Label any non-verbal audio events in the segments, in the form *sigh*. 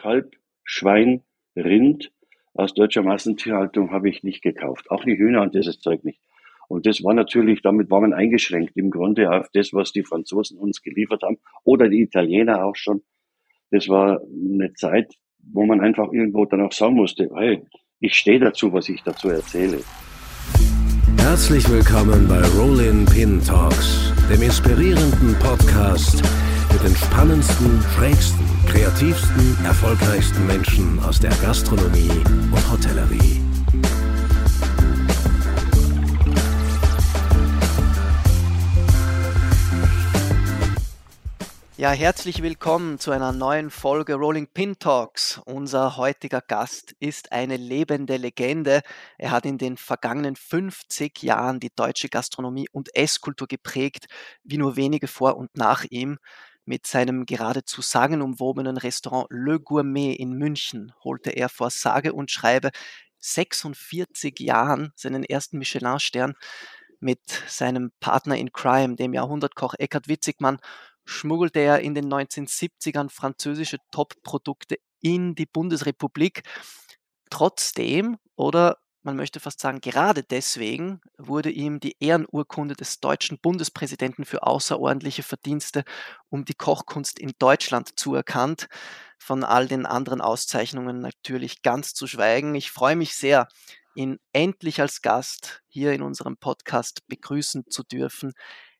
Kalb, Schwein, Rind aus deutscher Massentierhaltung habe ich nicht gekauft. Auch die Hühner und dieses Zeug nicht. Und das war natürlich, damit war man eingeschränkt im Grunde auf das, was die Franzosen uns geliefert haben oder die Italiener auch schon. Das war eine Zeit, wo man einfach irgendwo dann auch sagen musste, hey, ich stehe dazu, was ich dazu erzähle. Herzlich willkommen bei Rollin Pin Talks, dem inspirierenden Podcast mit den spannendsten, schrägsten, kreativsten, erfolgreichsten Menschen aus der Gastronomie und Hotellerie. Ja, herzlich willkommen zu einer neuen Folge Rolling Pin Talks. Unser heutiger Gast ist eine lebende Legende. Er hat in den vergangenen 50 Jahren die deutsche Gastronomie und Esskultur geprägt, wie nur wenige vor und nach ihm. Mit seinem geradezu sagenumwobenen Restaurant Le Gourmet in München holte er vor sage und schreibe 46 Jahren seinen ersten Michelin-Stern mit seinem Partner in Crime, dem Jahrhundertkoch Eckhard Witzigmann schmuggelte er in den 1970ern französische Top-Produkte in die Bundesrepublik. Trotzdem, oder man möchte fast sagen, gerade deswegen wurde ihm die Ehrenurkunde des deutschen Bundespräsidenten für außerordentliche Verdienste um die Kochkunst in Deutschland zuerkannt. Von all den anderen Auszeichnungen natürlich ganz zu schweigen. Ich freue mich sehr, ihn endlich als Gast hier in unserem Podcast begrüßen zu dürfen.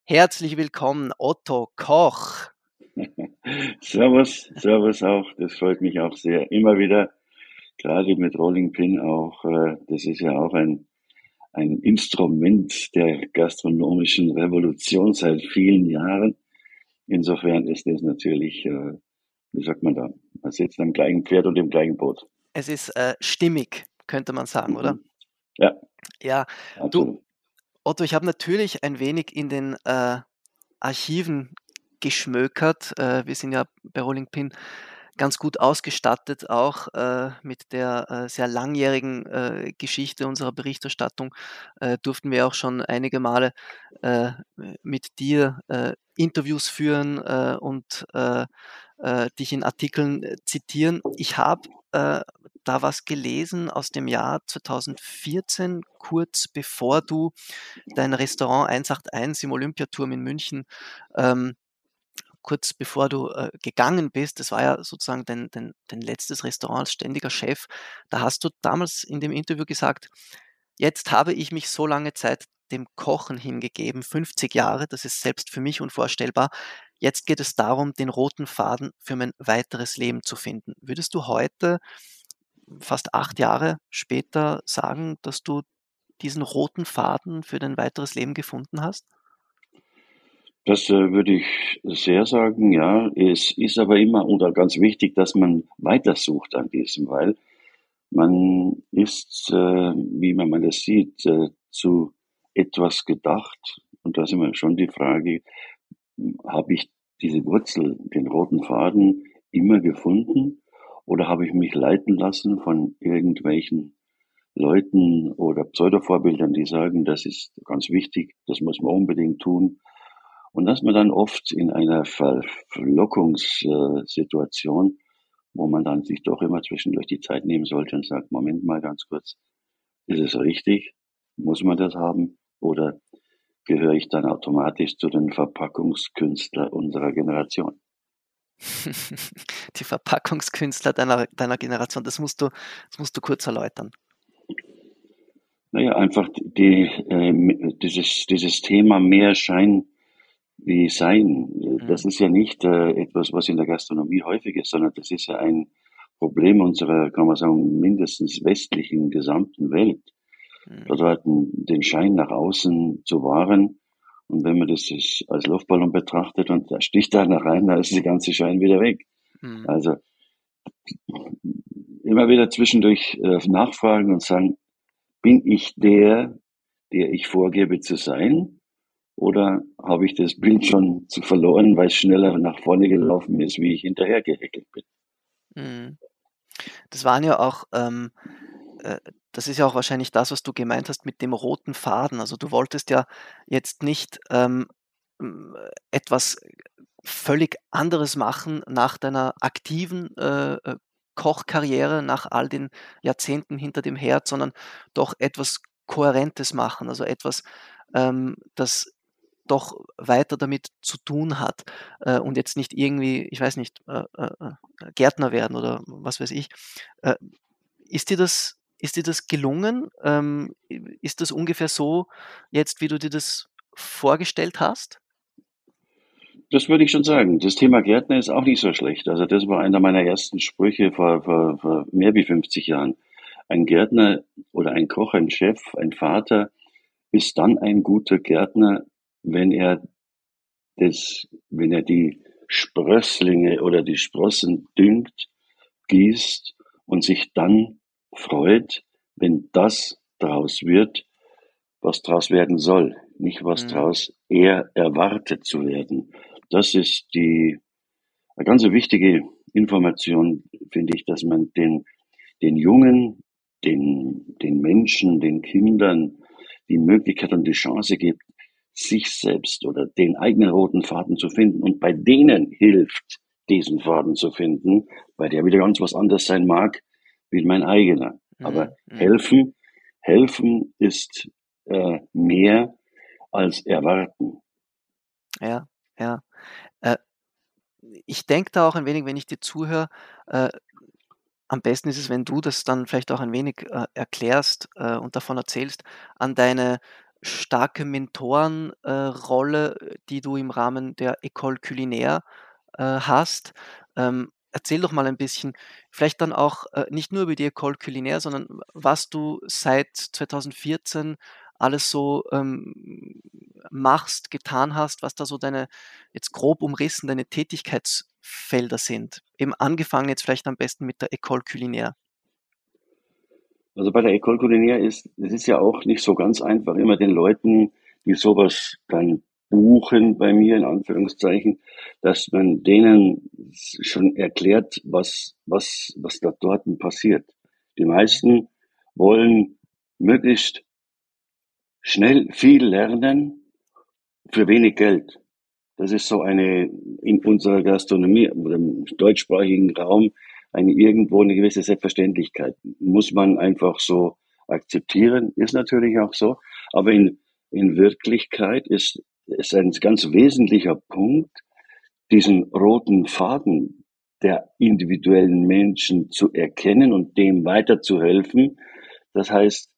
Herzlich willkommen, Otto Koch. *laughs* servus, servus auch. Das freut mich auch sehr. Immer wieder, gerade mit Rolling Pin auch. Äh, das ist ja auch ein, ein Instrument der gastronomischen Revolution seit vielen Jahren. Insofern ist das natürlich, äh, wie sagt man da, man sitzt am gleichen Pferd und im gleichen Boot. Es ist äh, stimmig, könnte man sagen, oder? Mhm. Ja. Ja, du, Otto, ich habe natürlich ein wenig in den äh, Archiven geschmökert. Äh, wir sind ja bei Rolling Pin ganz gut ausgestattet, auch äh, mit der äh, sehr langjährigen äh, Geschichte unserer Berichterstattung äh, durften wir auch schon einige Male äh, mit dir äh, Interviews führen und dich in Artikeln zitieren. Ich habe da was gelesen aus dem Jahr 2014, kurz bevor du dein Restaurant 181 im Olympiaturm in München ähm, kurz bevor du äh, gegangen bist, das war ja sozusagen dein, dein, dein letztes Restaurant als ständiger Chef, da hast du damals in dem Interview gesagt, jetzt habe ich mich so lange Zeit dem Kochen hingegeben, 50 Jahre, das ist selbst für mich unvorstellbar. Jetzt geht es darum, den roten Faden für mein weiteres Leben zu finden. Würdest du heute, fast acht Jahre später, sagen, dass du diesen roten Faden für dein weiteres Leben gefunden hast? Das äh, würde ich sehr sagen, ja. Es ist aber immer oder ganz wichtig, dass man weitersucht an diesem, weil man ist, äh, wie man das sieht, äh, zu etwas gedacht. Und da ist immer schon die Frage, habe ich diese Wurzel, den roten Faden immer gefunden oder habe ich mich leiten lassen von irgendwelchen Leuten oder Pseudovorbildern, die sagen, das ist ganz wichtig, das muss man unbedingt tun. Und dass man dann oft in einer Verlockungssituation, wo man dann sich doch immer zwischendurch die Zeit nehmen sollte und sagt, Moment mal ganz kurz, ist es richtig? Muss man das haben? Oder gehöre ich dann automatisch zu den Verpackungskünstlern unserer Generation? *laughs* die Verpackungskünstler deiner, deiner Generation, das musst, du, das musst du kurz erläutern. Naja, einfach die, äh, dieses, dieses Thema mehr Schein wie Sein. Mhm. Das ist ja nicht äh, etwas, was in der Gastronomie häufig ist, sondern das ist ja ein Problem unserer, kann man sagen, mindestens westlichen gesamten Welt. Mhm. Dort den Schein nach außen zu wahren. Und wenn man das als Luftballon betrachtet und da sticht einer rein, dann ist der ganze Schein wieder weg. Mhm. Also immer wieder zwischendurch äh, nachfragen und sagen, bin ich der, der ich vorgebe zu sein? Oder habe ich das Bild schon zu verloren, weil es schneller nach vorne gelaufen ist, wie ich hinterher gehäkelt bin? Mhm. Das waren ja auch, ähm, äh, das ist ja auch wahrscheinlich das, was du gemeint hast mit dem roten Faden. Also du wolltest ja jetzt nicht ähm, etwas völlig anderes machen nach deiner aktiven äh, äh Kochkarriere nach all den Jahrzehnten hinter dem Herd, sondern doch etwas Kohärentes machen, also etwas, ähm, das doch weiter damit zu tun hat äh, und jetzt nicht irgendwie, ich weiß nicht, äh, äh, äh Gärtner werden oder was weiß ich. Äh, ist dir das, ist dir das gelungen? Ähm, ist das ungefähr so jetzt, wie du dir das vorgestellt hast? Das würde ich schon sagen. Das Thema Gärtner ist auch nicht so schlecht. Also das war einer meiner ersten Sprüche vor, vor, vor mehr wie 50 Jahren. Ein Gärtner oder ein Koch, ein Chef, ein Vater ist dann ein guter Gärtner, wenn er das, wenn er die Sprösslinge oder die Sprossen düngt, gießt und sich dann freut, wenn das daraus wird, was daraus werden soll, nicht was mhm. daraus er erwartet zu werden. Das ist die eine ganz wichtige Information, finde ich, dass man den, den Jungen, den, den Menschen, den Kindern die Möglichkeit und die Chance gibt, sich selbst oder den eigenen roten Faden zu finden und bei denen hilft, diesen Faden zu finden, weil der wieder ganz was anderes sein mag wie mein eigener. Aber mhm. mhm. helfen, helfen ist äh, mehr als erwarten. Ja, ja. Äh, ich denke da auch ein wenig, wenn ich dir zuhöre, äh, am besten ist es, wenn du das dann vielleicht auch ein wenig äh, erklärst äh, und davon erzählst, an deine starke Mentorenrolle, äh, die du im Rahmen der École Culinaire äh, hast. Ähm, erzähl doch mal ein bisschen, vielleicht dann auch äh, nicht nur über die École Culinaire, sondern was du seit 2014 alles so ähm, machst, getan hast, was da so deine, jetzt grob umrissen, deine Tätigkeitsfelder sind. Eben angefangen jetzt vielleicht am besten mit der École Culinaire. Also bei der École Culinaire ist, es ist ja auch nicht so ganz einfach, immer den Leuten, die sowas dann buchen bei mir, in Anführungszeichen, dass man denen schon erklärt, was, was, was da dort passiert. Die meisten wollen möglichst schnell viel lernen für wenig Geld. Das ist so eine, in unserer Gastronomie oder im deutschsprachigen Raum, eine irgendwo eine gewisse Selbstverständlichkeit. Muss man einfach so akzeptieren, ist natürlich auch so. Aber in, in Wirklichkeit ist, ist ein ganz wesentlicher Punkt, diesen roten Faden der individuellen Menschen zu erkennen und dem weiterzuhelfen. Das heißt,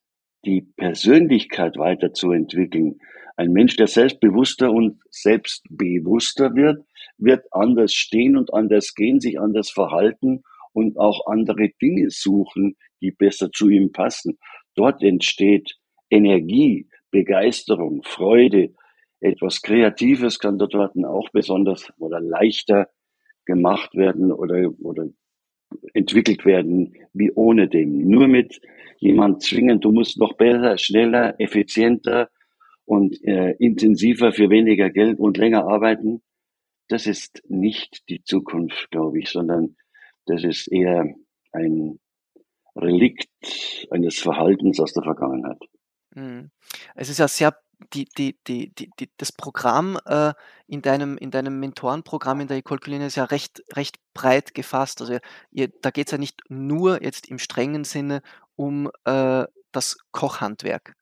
die Persönlichkeit weiterzuentwickeln. Ein Mensch, der selbstbewusster und selbstbewusster wird, wird anders stehen und anders gehen, sich anders verhalten und auch andere Dinge suchen, die besser zu ihm passen. Dort entsteht Energie, Begeisterung, Freude, etwas Kreatives kann dort auch besonders oder leichter gemacht werden oder, oder entwickelt werden wie ohne dem. Nur mit jemand zwingen, du musst noch besser, schneller, effizienter und äh, intensiver für weniger Geld und länger arbeiten. Das ist nicht die Zukunft, glaube ich, sondern das ist eher ein Relikt eines Verhaltens aus der Vergangenheit. Mhm. Es ist ja sehr die, die, die, die, das Programm äh, in deinem, in deinem Mentorenprogramm in der Ecole Culinaire ist ja recht, recht breit gefasst. Also ihr, da geht es ja nicht nur jetzt im strengen Sinne um äh, das Kochhandwerk.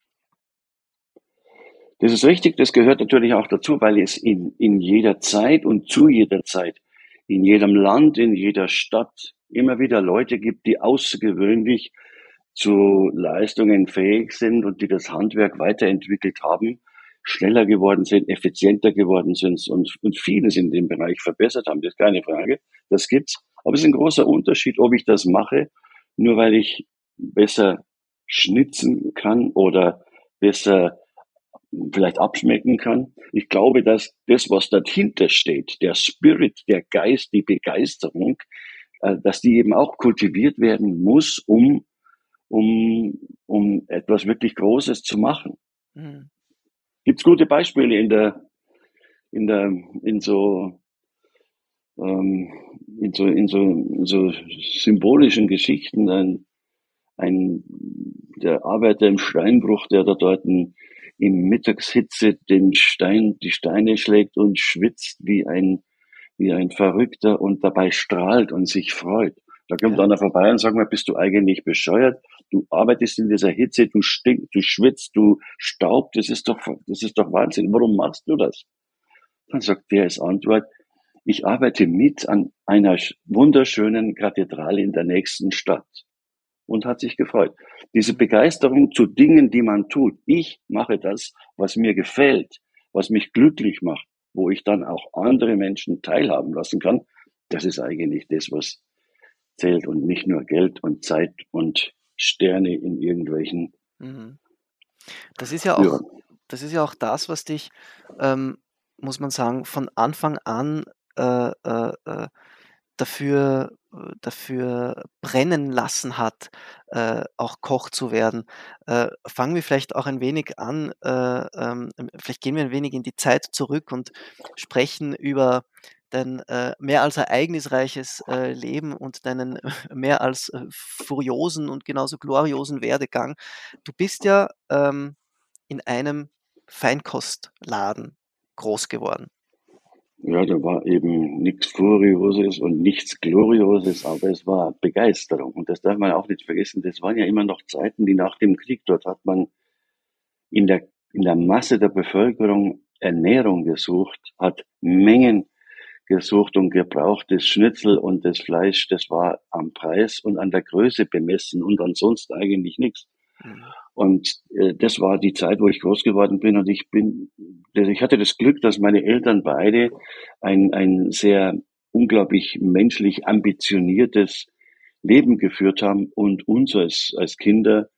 Das ist richtig, das gehört natürlich auch dazu, weil es in, in jeder Zeit und zu jeder Zeit, in jedem Land, in jeder Stadt immer wieder Leute gibt, die außergewöhnlich zu Leistungen fähig sind und die das Handwerk weiterentwickelt haben, schneller geworden sind, effizienter geworden sind und, und vieles in dem Bereich verbessert haben. Das ist keine Frage. Das gibt's. Aber es ist ein großer Unterschied, ob ich das mache, nur weil ich besser schnitzen kann oder besser vielleicht abschmecken kann. Ich glaube, dass das, was dahinter steht, der Spirit, der Geist, die Begeisterung, äh, dass die eben auch kultiviert werden muss, um um, um etwas wirklich Großes zu machen. Mhm. Gibt es gute Beispiele in der, in der, in so, ähm, in so, in so, in so symbolischen Geschichten, ein, ein, der Arbeiter im Steinbruch, der da dort in, in Mittagshitze den Stein, die Steine schlägt und schwitzt wie ein, wie ein Verrückter und dabei strahlt und sich freut. Da kommt ja. einer vorbei und sagt mal, bist du eigentlich bescheuert? Du arbeitest in dieser Hitze, du stinkst, du schwitzt, du staubst, das ist doch, das ist doch Wahnsinn. Warum machst du das? Dann sagt der als Antwort, ich arbeite mit an einer wunderschönen Kathedrale in der nächsten Stadt und hat sich gefreut. Diese Begeisterung zu Dingen, die man tut. Ich mache das, was mir gefällt, was mich glücklich macht, wo ich dann auch andere Menschen teilhaben lassen kann. Das ist eigentlich das, was zählt und nicht nur Geld und Zeit und Sterne in irgendwelchen. Mhm. Das ist ja auch, das ist ja auch das, was dich, ähm, muss man sagen, von Anfang an äh, äh, äh dafür, dafür brennen lassen hat, äh, auch Koch zu werden. Äh, fangen wir vielleicht auch ein wenig an, äh, ähm, vielleicht gehen wir ein wenig in die Zeit zurück und sprechen über dein äh, mehr als ereignisreiches äh, Leben und deinen *laughs* mehr als furiosen und genauso gloriosen Werdegang. Du bist ja ähm, in einem Feinkostladen groß geworden. Ja, da war eben nichts Furioses und nichts Glorioses, aber es war Begeisterung. Und das darf man auch nicht vergessen. Das waren ja immer noch Zeiten, die nach dem Krieg, dort hat man in der, in der Masse der Bevölkerung Ernährung gesucht, hat Mengen gesucht und gebraucht. Das Schnitzel und das Fleisch, das war am Preis und an der Größe bemessen und ansonsten eigentlich nichts. Mhm. Und äh, das war die Zeit, wo ich groß geworden bin. Und ich bin, ich hatte das Glück, dass meine Eltern beide ein, ein sehr unglaublich menschlich ambitioniertes Leben geführt haben und uns als, als Kinder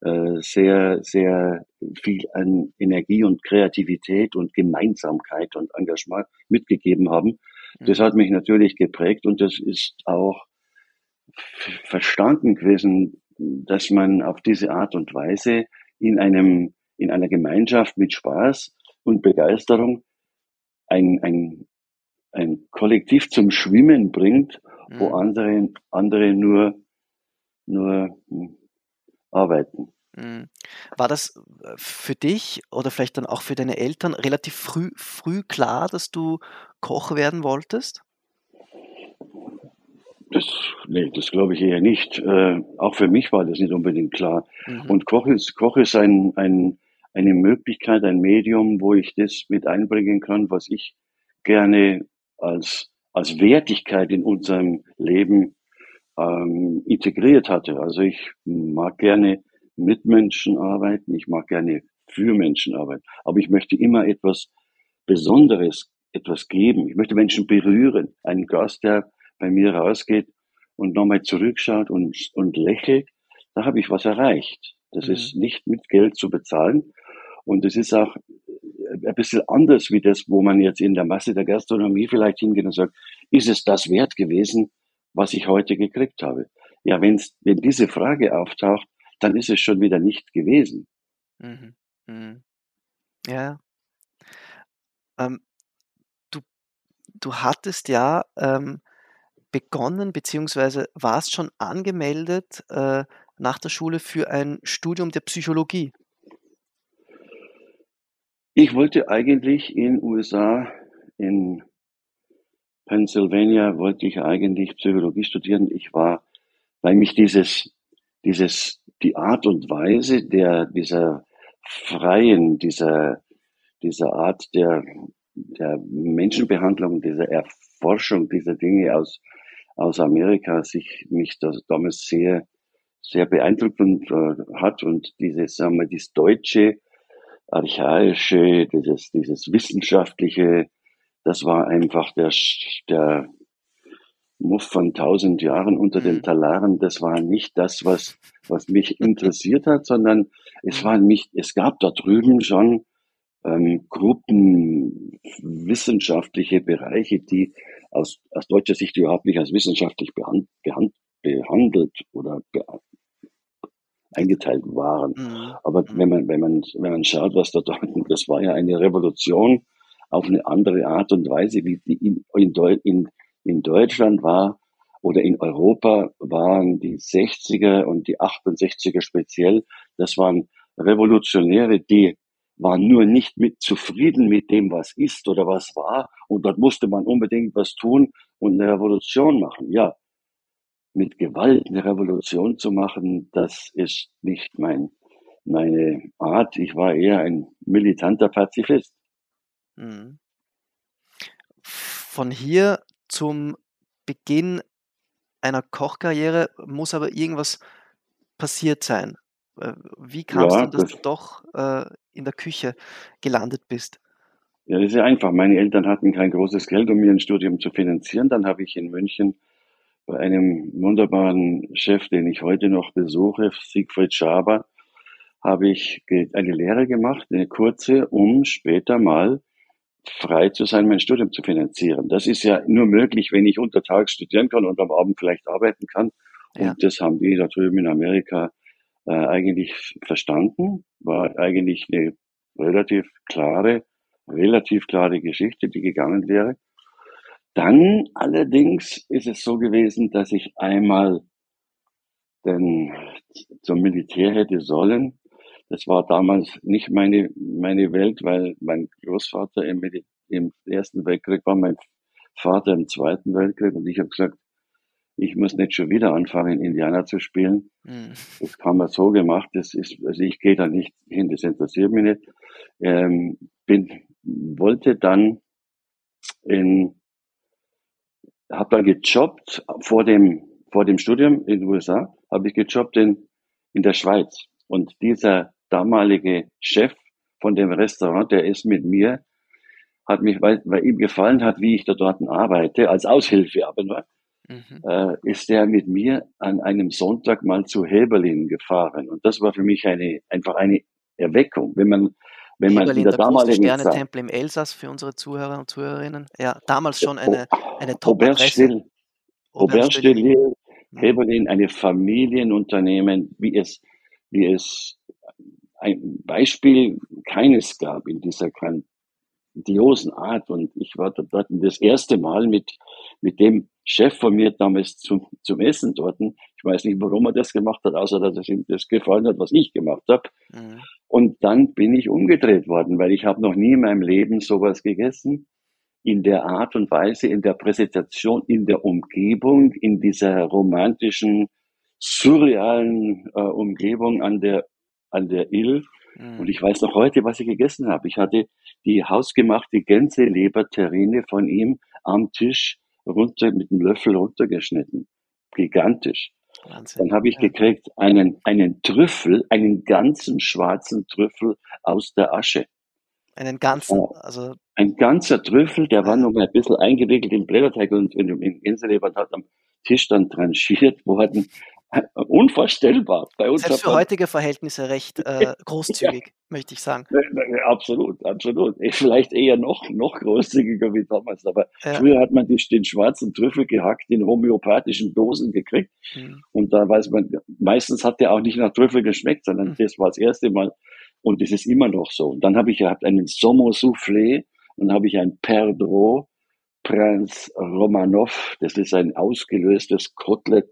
äh, sehr, sehr viel an Energie und Kreativität und Gemeinsamkeit und Engagement mitgegeben haben. Das mhm. hat mich natürlich geprägt und das ist auch verstanden gewesen, dass man auf diese Art und Weise in einem, in einer Gemeinschaft mit Spaß und Begeisterung ein, ein, ein Kollektiv zum Schwimmen bringt, wo mhm. andere, andere nur, nur hm, arbeiten. Mhm. War das äh, für dich oder vielleicht dann auch für deine Eltern relativ früh, früh klar, dass du Koch werden wolltest? Das, nee, das glaube ich eher nicht. Äh, auch für mich war das nicht unbedingt klar. Mhm. Und Koch ist, Koch ist ein, ein, eine Möglichkeit, ein Medium, wo ich das mit einbringen kann, was ich gerne als, als Wertigkeit in unserem Leben ähm, integriert hatte. Also ich mag gerne mit Menschen arbeiten, ich mag gerne für Menschen arbeiten, aber ich möchte immer etwas Besonderes, etwas geben. Ich möchte Menschen berühren. Ein Gast, der bei mir rausgeht und nochmal zurückschaut und, und lächelt, da habe ich was erreicht. Das mhm. ist nicht mit Geld zu bezahlen. Und es ist auch ein bisschen anders wie das, wo man jetzt in der Masse der Gastronomie vielleicht hingeht und sagt, ist es das wert gewesen, was ich heute gekriegt habe? Ja, wenn's, wenn diese Frage auftaucht, dann ist es schon wieder nicht gewesen. Mhm. Mhm. Ja. Ähm, du, du hattest ja ähm, begonnen, beziehungsweise warst schon angemeldet äh, nach der Schule für ein Studium der Psychologie. Ich wollte eigentlich in USA, in Pennsylvania, wollte ich eigentlich Psychologie studieren. Ich war, weil mich dieses, dieses, die Art und Weise der, dieser freien, dieser, dieser Art der, der Menschenbehandlung, dieser Erforschung dieser Dinge aus aus Amerika sich mich das damals sehr, sehr beeindruckt und, äh, hat und dieses, sagen wir, dieses deutsche, archaische, dieses, dieses wissenschaftliche, das war einfach der, der Muff von tausend Jahren unter den mhm. Talaren. Das war nicht das, was, was mich *laughs* interessiert hat, sondern es war nicht, es gab da drüben schon ähm, Gruppen, wissenschaftliche Bereiche, die aus, aus deutscher Sicht überhaupt nicht als wissenschaftlich behand, behand, behandelt oder be, eingeteilt waren. Mhm. Aber mhm. wenn man, wenn man, wenn man schaut, was da dort, *laughs* das war ja eine Revolution auf eine andere Art und Weise, wie die in, in, in, in Deutschland war oder in Europa waren die 60er und die 68er speziell, das waren Revolutionäre, die waren nur nicht mit zufrieden mit dem, was ist oder was war. Und dort musste man unbedingt was tun und eine Revolution machen. Ja, mit Gewalt eine Revolution zu machen, das ist nicht mein, meine Art. Ich war eher ein militanter Pazifist. Mhm. Von hier zum Beginn einer Kochkarriere muss aber irgendwas passiert sein. Äh, wie kam es ja, denn, dass das, du doch äh, in der Küche gelandet bist? Ja, das ist ja einfach. Meine Eltern hatten kein großes Geld, um mir ein Studium zu finanzieren. Dann habe ich in München bei einem wunderbaren Chef, den ich heute noch besuche, Siegfried Schaber, habe ich eine Lehre gemacht, eine kurze, um später mal frei zu sein, mein Studium zu finanzieren. Das ist ja nur möglich, wenn ich untertags studieren kann und am Abend vielleicht arbeiten kann. Ja. Und das haben die da drüben in Amerika äh, eigentlich verstanden. War eigentlich eine relativ klare, relativ klare Geschichte, die gegangen wäre. Dann allerdings ist es so gewesen, dass ich einmal denn zum Militär hätte sollen. Das war damals nicht meine, meine Welt, weil mein Großvater im, im Ersten Weltkrieg war, mein Vater im Zweiten Weltkrieg und ich habe gesagt, ich muss nicht schon wieder anfangen, Indianer zu spielen. Mhm. Das haben wir so gemacht, das ist, also ich gehe da nicht hin, das interessiert mich nicht. Ähm, bin, wollte dann in habe dann gejobbt vor dem, vor dem Studium in den USA, habe ich gejobbt in, in der Schweiz. Und dieser damalige Chef von dem Restaurant, der ist mit mir, hat mich, weil, weil ihm gefallen hat, wie ich da dort arbeite, als Aushilfe aber nur, mhm. äh, ist der mit mir an einem Sonntag mal zu Heberlin gefahren. Und das war für mich eine, einfach eine Erweckung. Wenn man wenn man in der, der damaligen Sternetempel im Elsass für unsere Zuhörer und Zuhörerinnen. Ja, damals schon eine, eine Top-Adresse. Robert Stillier, Heberlin, eine Familienunternehmen, wie es, wie es ein Beispiel keines gab in dieser grandiosen Art. Und ich war dort das erste Mal mit, mit dem Chef von mir damals zum, zum Essen dort. Ich weiß nicht, warum er das gemacht hat, außer dass es ihm das gefallen hat, was ich gemacht habe. Mhm. Und dann bin ich umgedreht worden, weil ich habe noch nie in meinem Leben sowas gegessen. In der Art und Weise, in der Präsentation, in der Umgebung, in dieser romantischen, surrealen äh, Umgebung an der, an der Ill. Mhm. Und ich weiß noch heute, was ich gegessen habe. Ich hatte die hausgemachte Gänseleber-Terrine von ihm am Tisch runter mit einem Löffel runtergeschnitten. Gigantisch. Wahnsinn. Dann habe ich gekriegt einen, einen Trüffel, einen ganzen schwarzen Trüffel aus der Asche. Einen ganzen, also. Ein ganzer Trüffel, der war noch mal ein bisschen eingewickelt in Blätterteig und in, in Gänseleber und hat am Tisch dann tranchiert worden. *laughs* Unvorstellbar. Bei uns Selbst für heutige Verhältnisse recht äh, *laughs* großzügig, ja. möchte ich sagen. Absolut, absolut. Vielleicht eher noch, noch großzügiger wie damals. Aber ja. früher hat man die, den schwarzen Trüffel gehackt in homöopathischen Dosen gekriegt. Mhm. Und da weiß man, meistens hat der auch nicht nach Trüffel geschmeckt, sondern mhm. das war das erste Mal. Und das ist immer noch so. Und dann habe ich gehabt einen Sommer Soufflé und habe ich ein Perdreau Prince Romanov. Das ist ein ausgelöstes Kotelett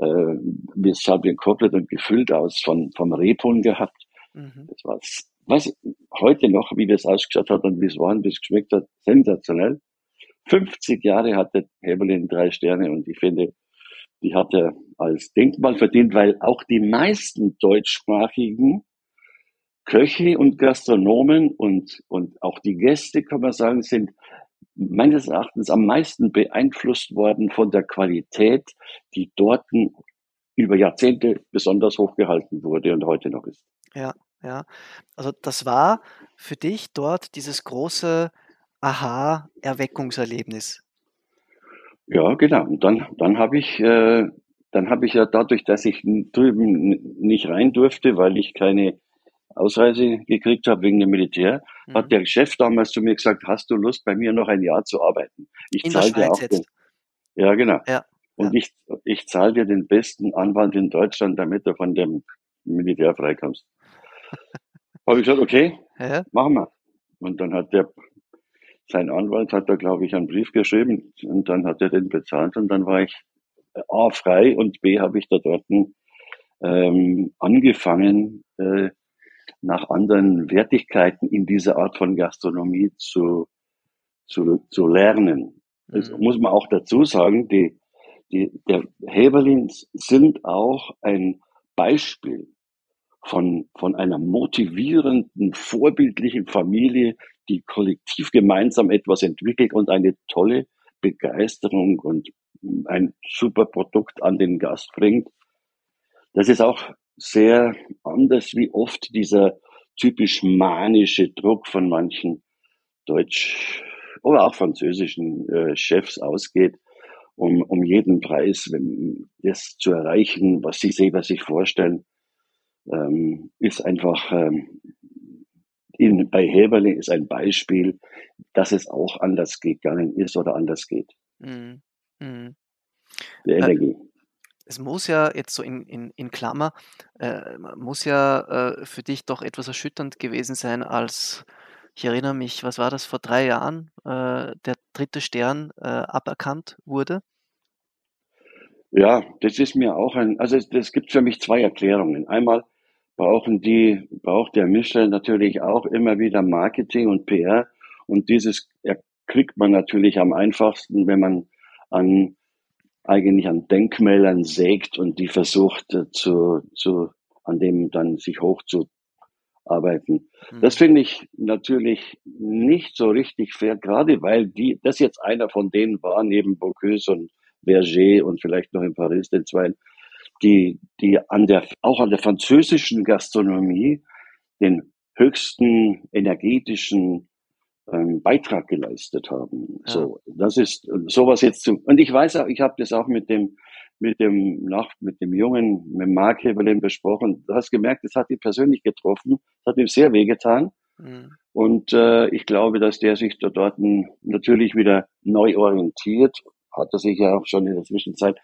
äh, wir haben den komplett und gefüllt aus von, vom Rebhuhn gehabt. Mhm. Das war, weiß heute noch, wie das ausgeschaut hat und wie es war und wie es geschmeckt hat, sensationell. 50 Jahre hatte Heberlin drei Sterne und ich finde, die hat er als Denkmal verdient, weil auch die meisten deutschsprachigen Köche und Gastronomen und, und auch die Gäste, kann man sagen, sind meines Erachtens am meisten beeinflusst worden von der Qualität, die dort über Jahrzehnte besonders hochgehalten wurde und heute noch ist. Ja, ja. Also das war für dich dort dieses große Aha-Erweckungserlebnis. Ja, genau. Und dann, dann habe ich, äh, dann habe ich ja dadurch, dass ich drüben nicht rein durfte, weil ich keine Ausreise gekriegt habe wegen dem Militär, mhm. hat der Chef damals zu mir gesagt, hast du Lust, bei mir noch ein Jahr zu arbeiten? Ich zahle dir auch den, Ja, genau. Ja, und ja. ich, ich zahle dir den besten Anwalt in Deutschland, damit du von dem Militär freikommst. *laughs* habe ich gesagt, okay, ja. machen wir. Und dann hat der, sein Anwalt hat da, glaube ich, einen Brief geschrieben und dann hat er den bezahlt und dann war ich A, frei und B, habe ich da dort ähm, angefangen, äh, nach anderen Wertigkeiten in dieser Art von Gastronomie zu, zu, zu lernen. Das mhm. muss man auch dazu sagen, die, die, der Heberlins sind auch ein Beispiel von, von einer motivierenden, vorbildlichen Familie, die kollektiv gemeinsam etwas entwickelt und eine tolle Begeisterung und ein super Produkt an den Gast bringt. Das ist auch sehr anders, wie oft dieser typisch manische Druck von manchen deutsch oder auch französischen äh, Chefs ausgeht, um, um jeden Preis wenn, das zu erreichen, was sie selber sich vorstellen, ähm, ist einfach ähm, in, bei Heberle ist ein Beispiel, dass es auch anders gegangen ist oder anders geht. Mhm. Mhm. Der Energie. Es muss ja jetzt so in, in, in Klammer, äh, muss ja äh, für dich doch etwas erschütternd gewesen sein, als ich erinnere mich, was war das vor drei Jahren, äh, der dritte Stern äh, aberkannt wurde? Ja, das ist mir auch ein, also es, gibt für mich zwei Erklärungen. Einmal brauchen die, braucht der Mischer natürlich auch immer wieder Marketing und PR. Und dieses kriegt man natürlich am einfachsten, wenn man an, eigentlich an Denkmälern sägt und die versucht äh, zu, zu, an dem dann sich hochzuarbeiten. Mhm. Das finde ich natürlich nicht so richtig fair, gerade weil die, das jetzt einer von denen war, neben Bocuse und Berger und vielleicht noch in Paris den zwei, die, die an der, auch an der französischen Gastronomie den höchsten energetischen ähm, Beitrag geleistet haben. Ja. So, das ist sowas jetzt zu, und ich weiß auch, ich habe das auch mit dem, mit dem nach, mit dem Jungen, mit Mark Heberlin besprochen. Du hast gemerkt, es hat ihn persönlich getroffen, es hat ihm sehr wehgetan. Mhm. Und äh, ich glaube, dass der sich da dort natürlich wieder neu orientiert, hat er sich ja auch schon in der Zwischenzeit.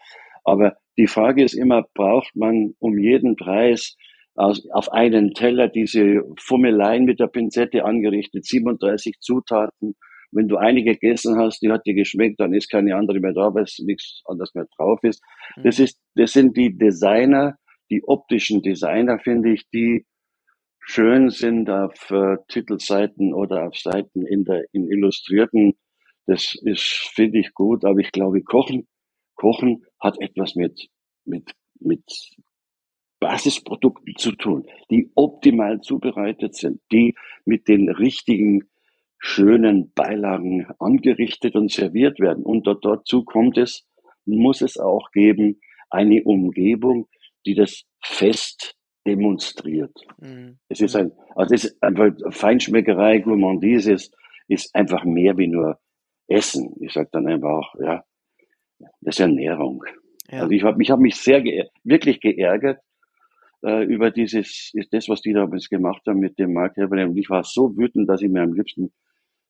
Aber die Frage ist immer, braucht man um jeden Preis aus, auf einen Teller diese Fummeleien mit der Pinzette angerichtet, 37 Zutaten. Wenn du eine gegessen hast, die hat dir geschmeckt, dann ist keine andere mehr da, weil es nichts anderes mehr drauf ist. Mhm. Das ist, das sind die Designer, die optischen Designer, finde ich, die schön sind auf äh, Titelseiten oder auf Seiten in der, in Illustrierten. Das ist, finde ich gut, aber ich glaube, Kochen, Kochen hat etwas mit, mit, mit Basisprodukten zu tun, die optimal zubereitet sind, die mit den richtigen schönen Beilagen angerichtet und serviert werden. Und dazu kommt es, muss es auch geben, eine Umgebung, die das Fest demonstriert. Mhm. Es ist ein, also es ist einfach Feinschmeckerei, Gourmandise ist, ist einfach mehr wie nur Essen. Ich sage dann einfach auch, ja, das ist Ernährung. Ja. Also ich habe mich, hab mich sehr ge wirklich geärgert, äh, über dieses, ist das, was die damals gemacht haben mit dem Mark Heberlein. Und ich war so wütend, dass ich mir am liebsten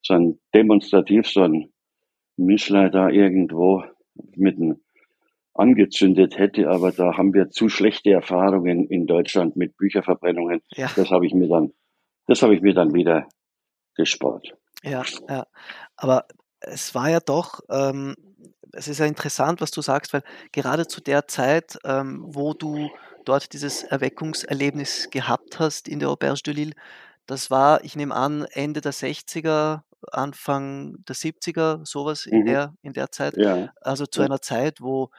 so ein demonstrativ so ein Mischler da irgendwo mit einem angezündet hätte, aber da haben wir zu schlechte Erfahrungen in Deutschland mit Bücherverbrennungen. Ja. Das habe ich mir dann, das habe ich mir dann wieder gespart. Ja, ja. Aber es war ja doch, ähm, es ist ja interessant, was du sagst, weil gerade zu der Zeit, ähm, wo du dort dieses Erweckungserlebnis gehabt hast in der Auberge de Lille, das war, ich nehme an, Ende der 60er, Anfang der 70er, sowas in, mhm. der, in der Zeit. Ja. Also zu ja. einer Zeit, wo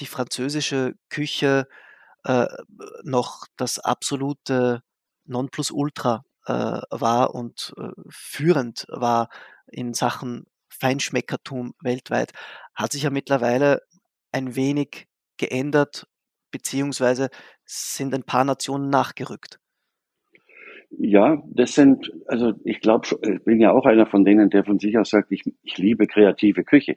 die französische Küche äh, noch das absolute Nonplusultra äh, war und äh, führend war in Sachen Feinschmeckertum weltweit, hat sich ja mittlerweile ein wenig geändert beziehungsweise sind ein paar Nationen nachgerückt? Ja, das sind, also ich glaube, ich bin ja auch einer von denen, der von sich aus sagt, ich, ich liebe kreative Küche.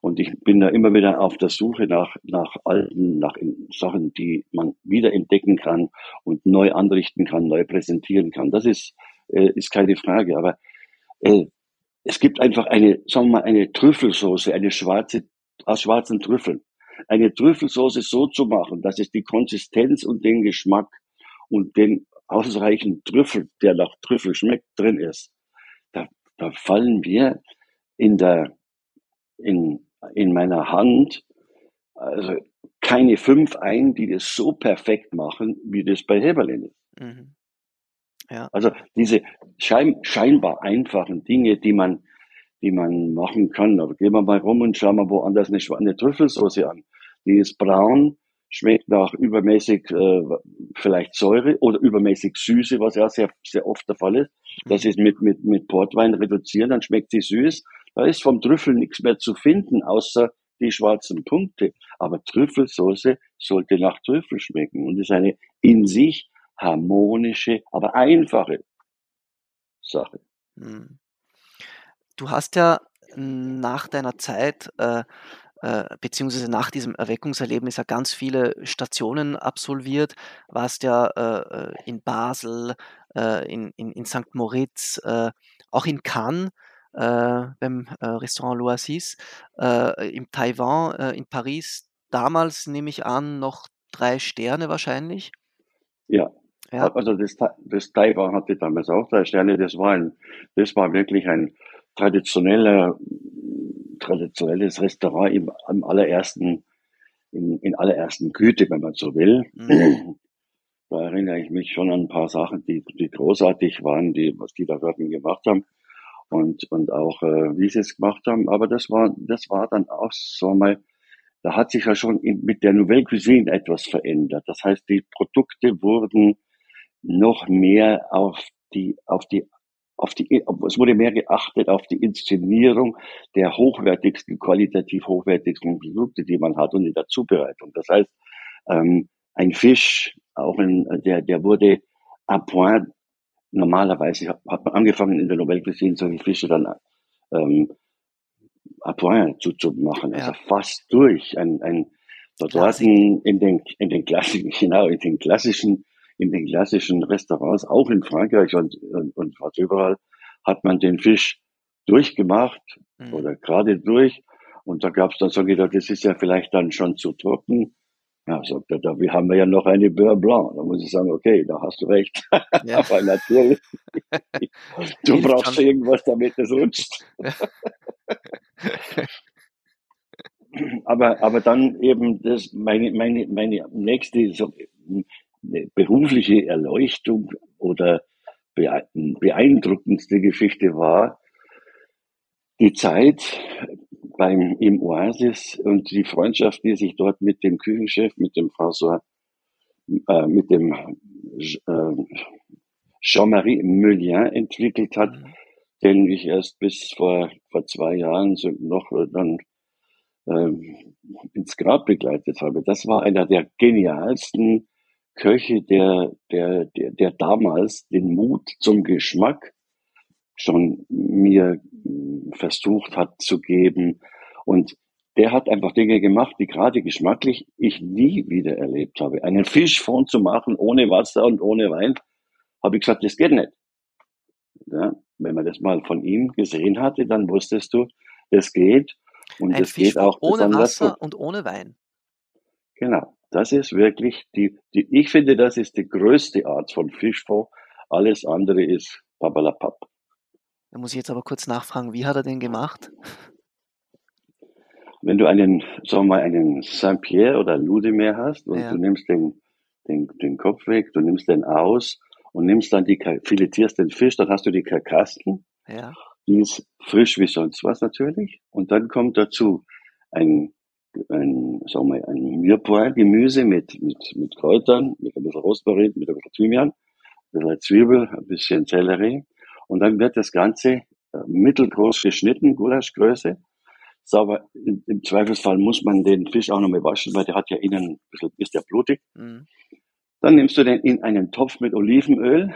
Und ich bin da immer wieder auf der Suche nach, nach alten, nach Sachen, die man wieder entdecken kann und neu anrichten kann, neu präsentieren kann. Das ist, äh, ist keine Frage. Aber äh, es gibt einfach eine, sagen wir mal, eine Trüffelsoße, eine schwarze, aus schwarzen Trüffeln eine Trüffelsauce so zu machen, dass es die Konsistenz und den Geschmack und den ausreichend Trüffel, der nach Trüffel schmeckt, drin ist. Da, da fallen mir in der, in, in meiner Hand, also keine fünf ein, die das so perfekt machen, wie das bei Heberlin ist. Mhm. Ja. Also diese schein, scheinbar einfachen Dinge, die man die man machen kann. Aber gehen wir mal rum und schauen wir woanders eine, eine Trüffelsauce an. die ist braun, schmeckt nach übermäßig äh, vielleicht Säure oder übermäßig Süße, was ja sehr, sehr oft der Fall ist. Das ist mit, mit, mit Portwein reduzieren, dann schmeckt sie süß. Da ist vom Trüffel nichts mehr zu finden, außer die schwarzen Punkte. Aber Trüffelsoße sollte nach Trüffel schmecken und ist eine in sich harmonische, aber einfache Sache. Hm. Du hast ja nach deiner Zeit äh, äh, beziehungsweise nach diesem Erweckungserlebnis ja ganz viele Stationen absolviert, warst ja äh, in Basel, äh, in, in, in St. Moritz, äh, auch in Cannes äh, beim Restaurant L'Oasis, in Taiwan, in Paris, damals nehme ich an, noch drei Sterne wahrscheinlich. Ja, ja. Also das, das Taiwan hatte damals auch drei Sterne. Das war ein, das war wirklich ein traditioneller traditionelles Restaurant im, im allerersten, in, in allerersten Güte, wenn man so will. Mhm. *clears throat* Da erinnere ich mich schon an ein paar Sachen, die, die großartig waren, die, was die da dort gemacht haben und, und auch, äh, wie sie es gemacht haben. Aber das war, das war dann auch so mal, da hat sich ja schon in, mit der Nouvelle Cuisine etwas verändert. Das heißt, die Produkte wurden noch mehr auf die, auf die auf die, es wurde mehr geachtet auf die Inszenierung der hochwertigsten, qualitativ hochwertigsten Produkte, die man hat und in der Zubereitung. Das heißt, ähm, ein Fisch, auch ein, der, der wurde à point, normalerweise hat, man angefangen in der Nobel Cuisine solche Fische dann ähm, à point zu, zu machen, ja. also fast durch. Ein, ein, dort in den, in den klassischen, *laughs* genau, in den klassischen in den klassischen Restaurants, auch in Frankreich und, und, und fast überall, hat man den Fisch durchgemacht mhm. oder gerade durch. Und da gab es dann so gedacht, das ist ja vielleicht dann schon zu trocken. Ja, sagt er, da wir haben wir ja noch eine Beurre Blanc. Da muss ich sagen, okay, da hast du recht. Ja. *laughs* Aber natürlich, du brauchst irgendwas, damit es rutscht. *laughs* aber, aber dann eben das, meine, meine, meine nächste so, berufliche Erleuchtung oder beeindruckendste Geschichte war die Zeit beim, im Oasis und die Freundschaft, die sich dort mit dem Küchenchef, mit dem François, äh, mit dem äh, Jean-Marie Meulien entwickelt hat, mhm. den ich erst bis vor, vor zwei Jahren noch dann äh, ins Grab begleitet habe. Das war einer der genialsten Köche, der, der, der, der damals den Mut zum Geschmack schon mir hm, versucht hat zu geben. Und der hat einfach Dinge gemacht, die gerade geschmacklich ich nie wieder erlebt habe. Einen Fischfond zu machen ohne Wasser und ohne Wein, habe ich gesagt, das geht nicht. Ja, wenn man das mal von ihm gesehen hatte, dann wusstest du, das geht. Und es geht auch ohne Wasser gut. und ohne Wein. Genau. Das ist wirklich die, die, ich finde, das ist die größte Art von Fischfond. Alles andere ist Babalapap. Da muss ich jetzt aber kurz nachfragen, wie hat er den gemacht? Wenn du einen, sagen wir mal, einen Saint-Pierre oder Ludemeer hast und ja. du nimmst den, den, den Kopf weg, du nimmst den aus und nimmst dann die, filetierst den Fisch, dann hast du die Karkassen. Ja. Die ist frisch wie sonst was natürlich. Und dann kommt dazu ein ein, sagen wir, ein Mirepoix-Gemüse mit, mit, mit Kräutern, mit ein bisschen Rosmarin, mit ein bisschen Thymian, ein bisschen Zwiebel, ein bisschen Sellerie. Und dann wird das Ganze äh, mittelgroß geschnitten, Gulaschgröße. Sauber, im, im Zweifelsfall muss man den Fisch auch nochmal waschen, weil der hat ja innen ein bisschen, ist ja blutig. Mhm. Dann nimmst du den in einen Topf mit Olivenöl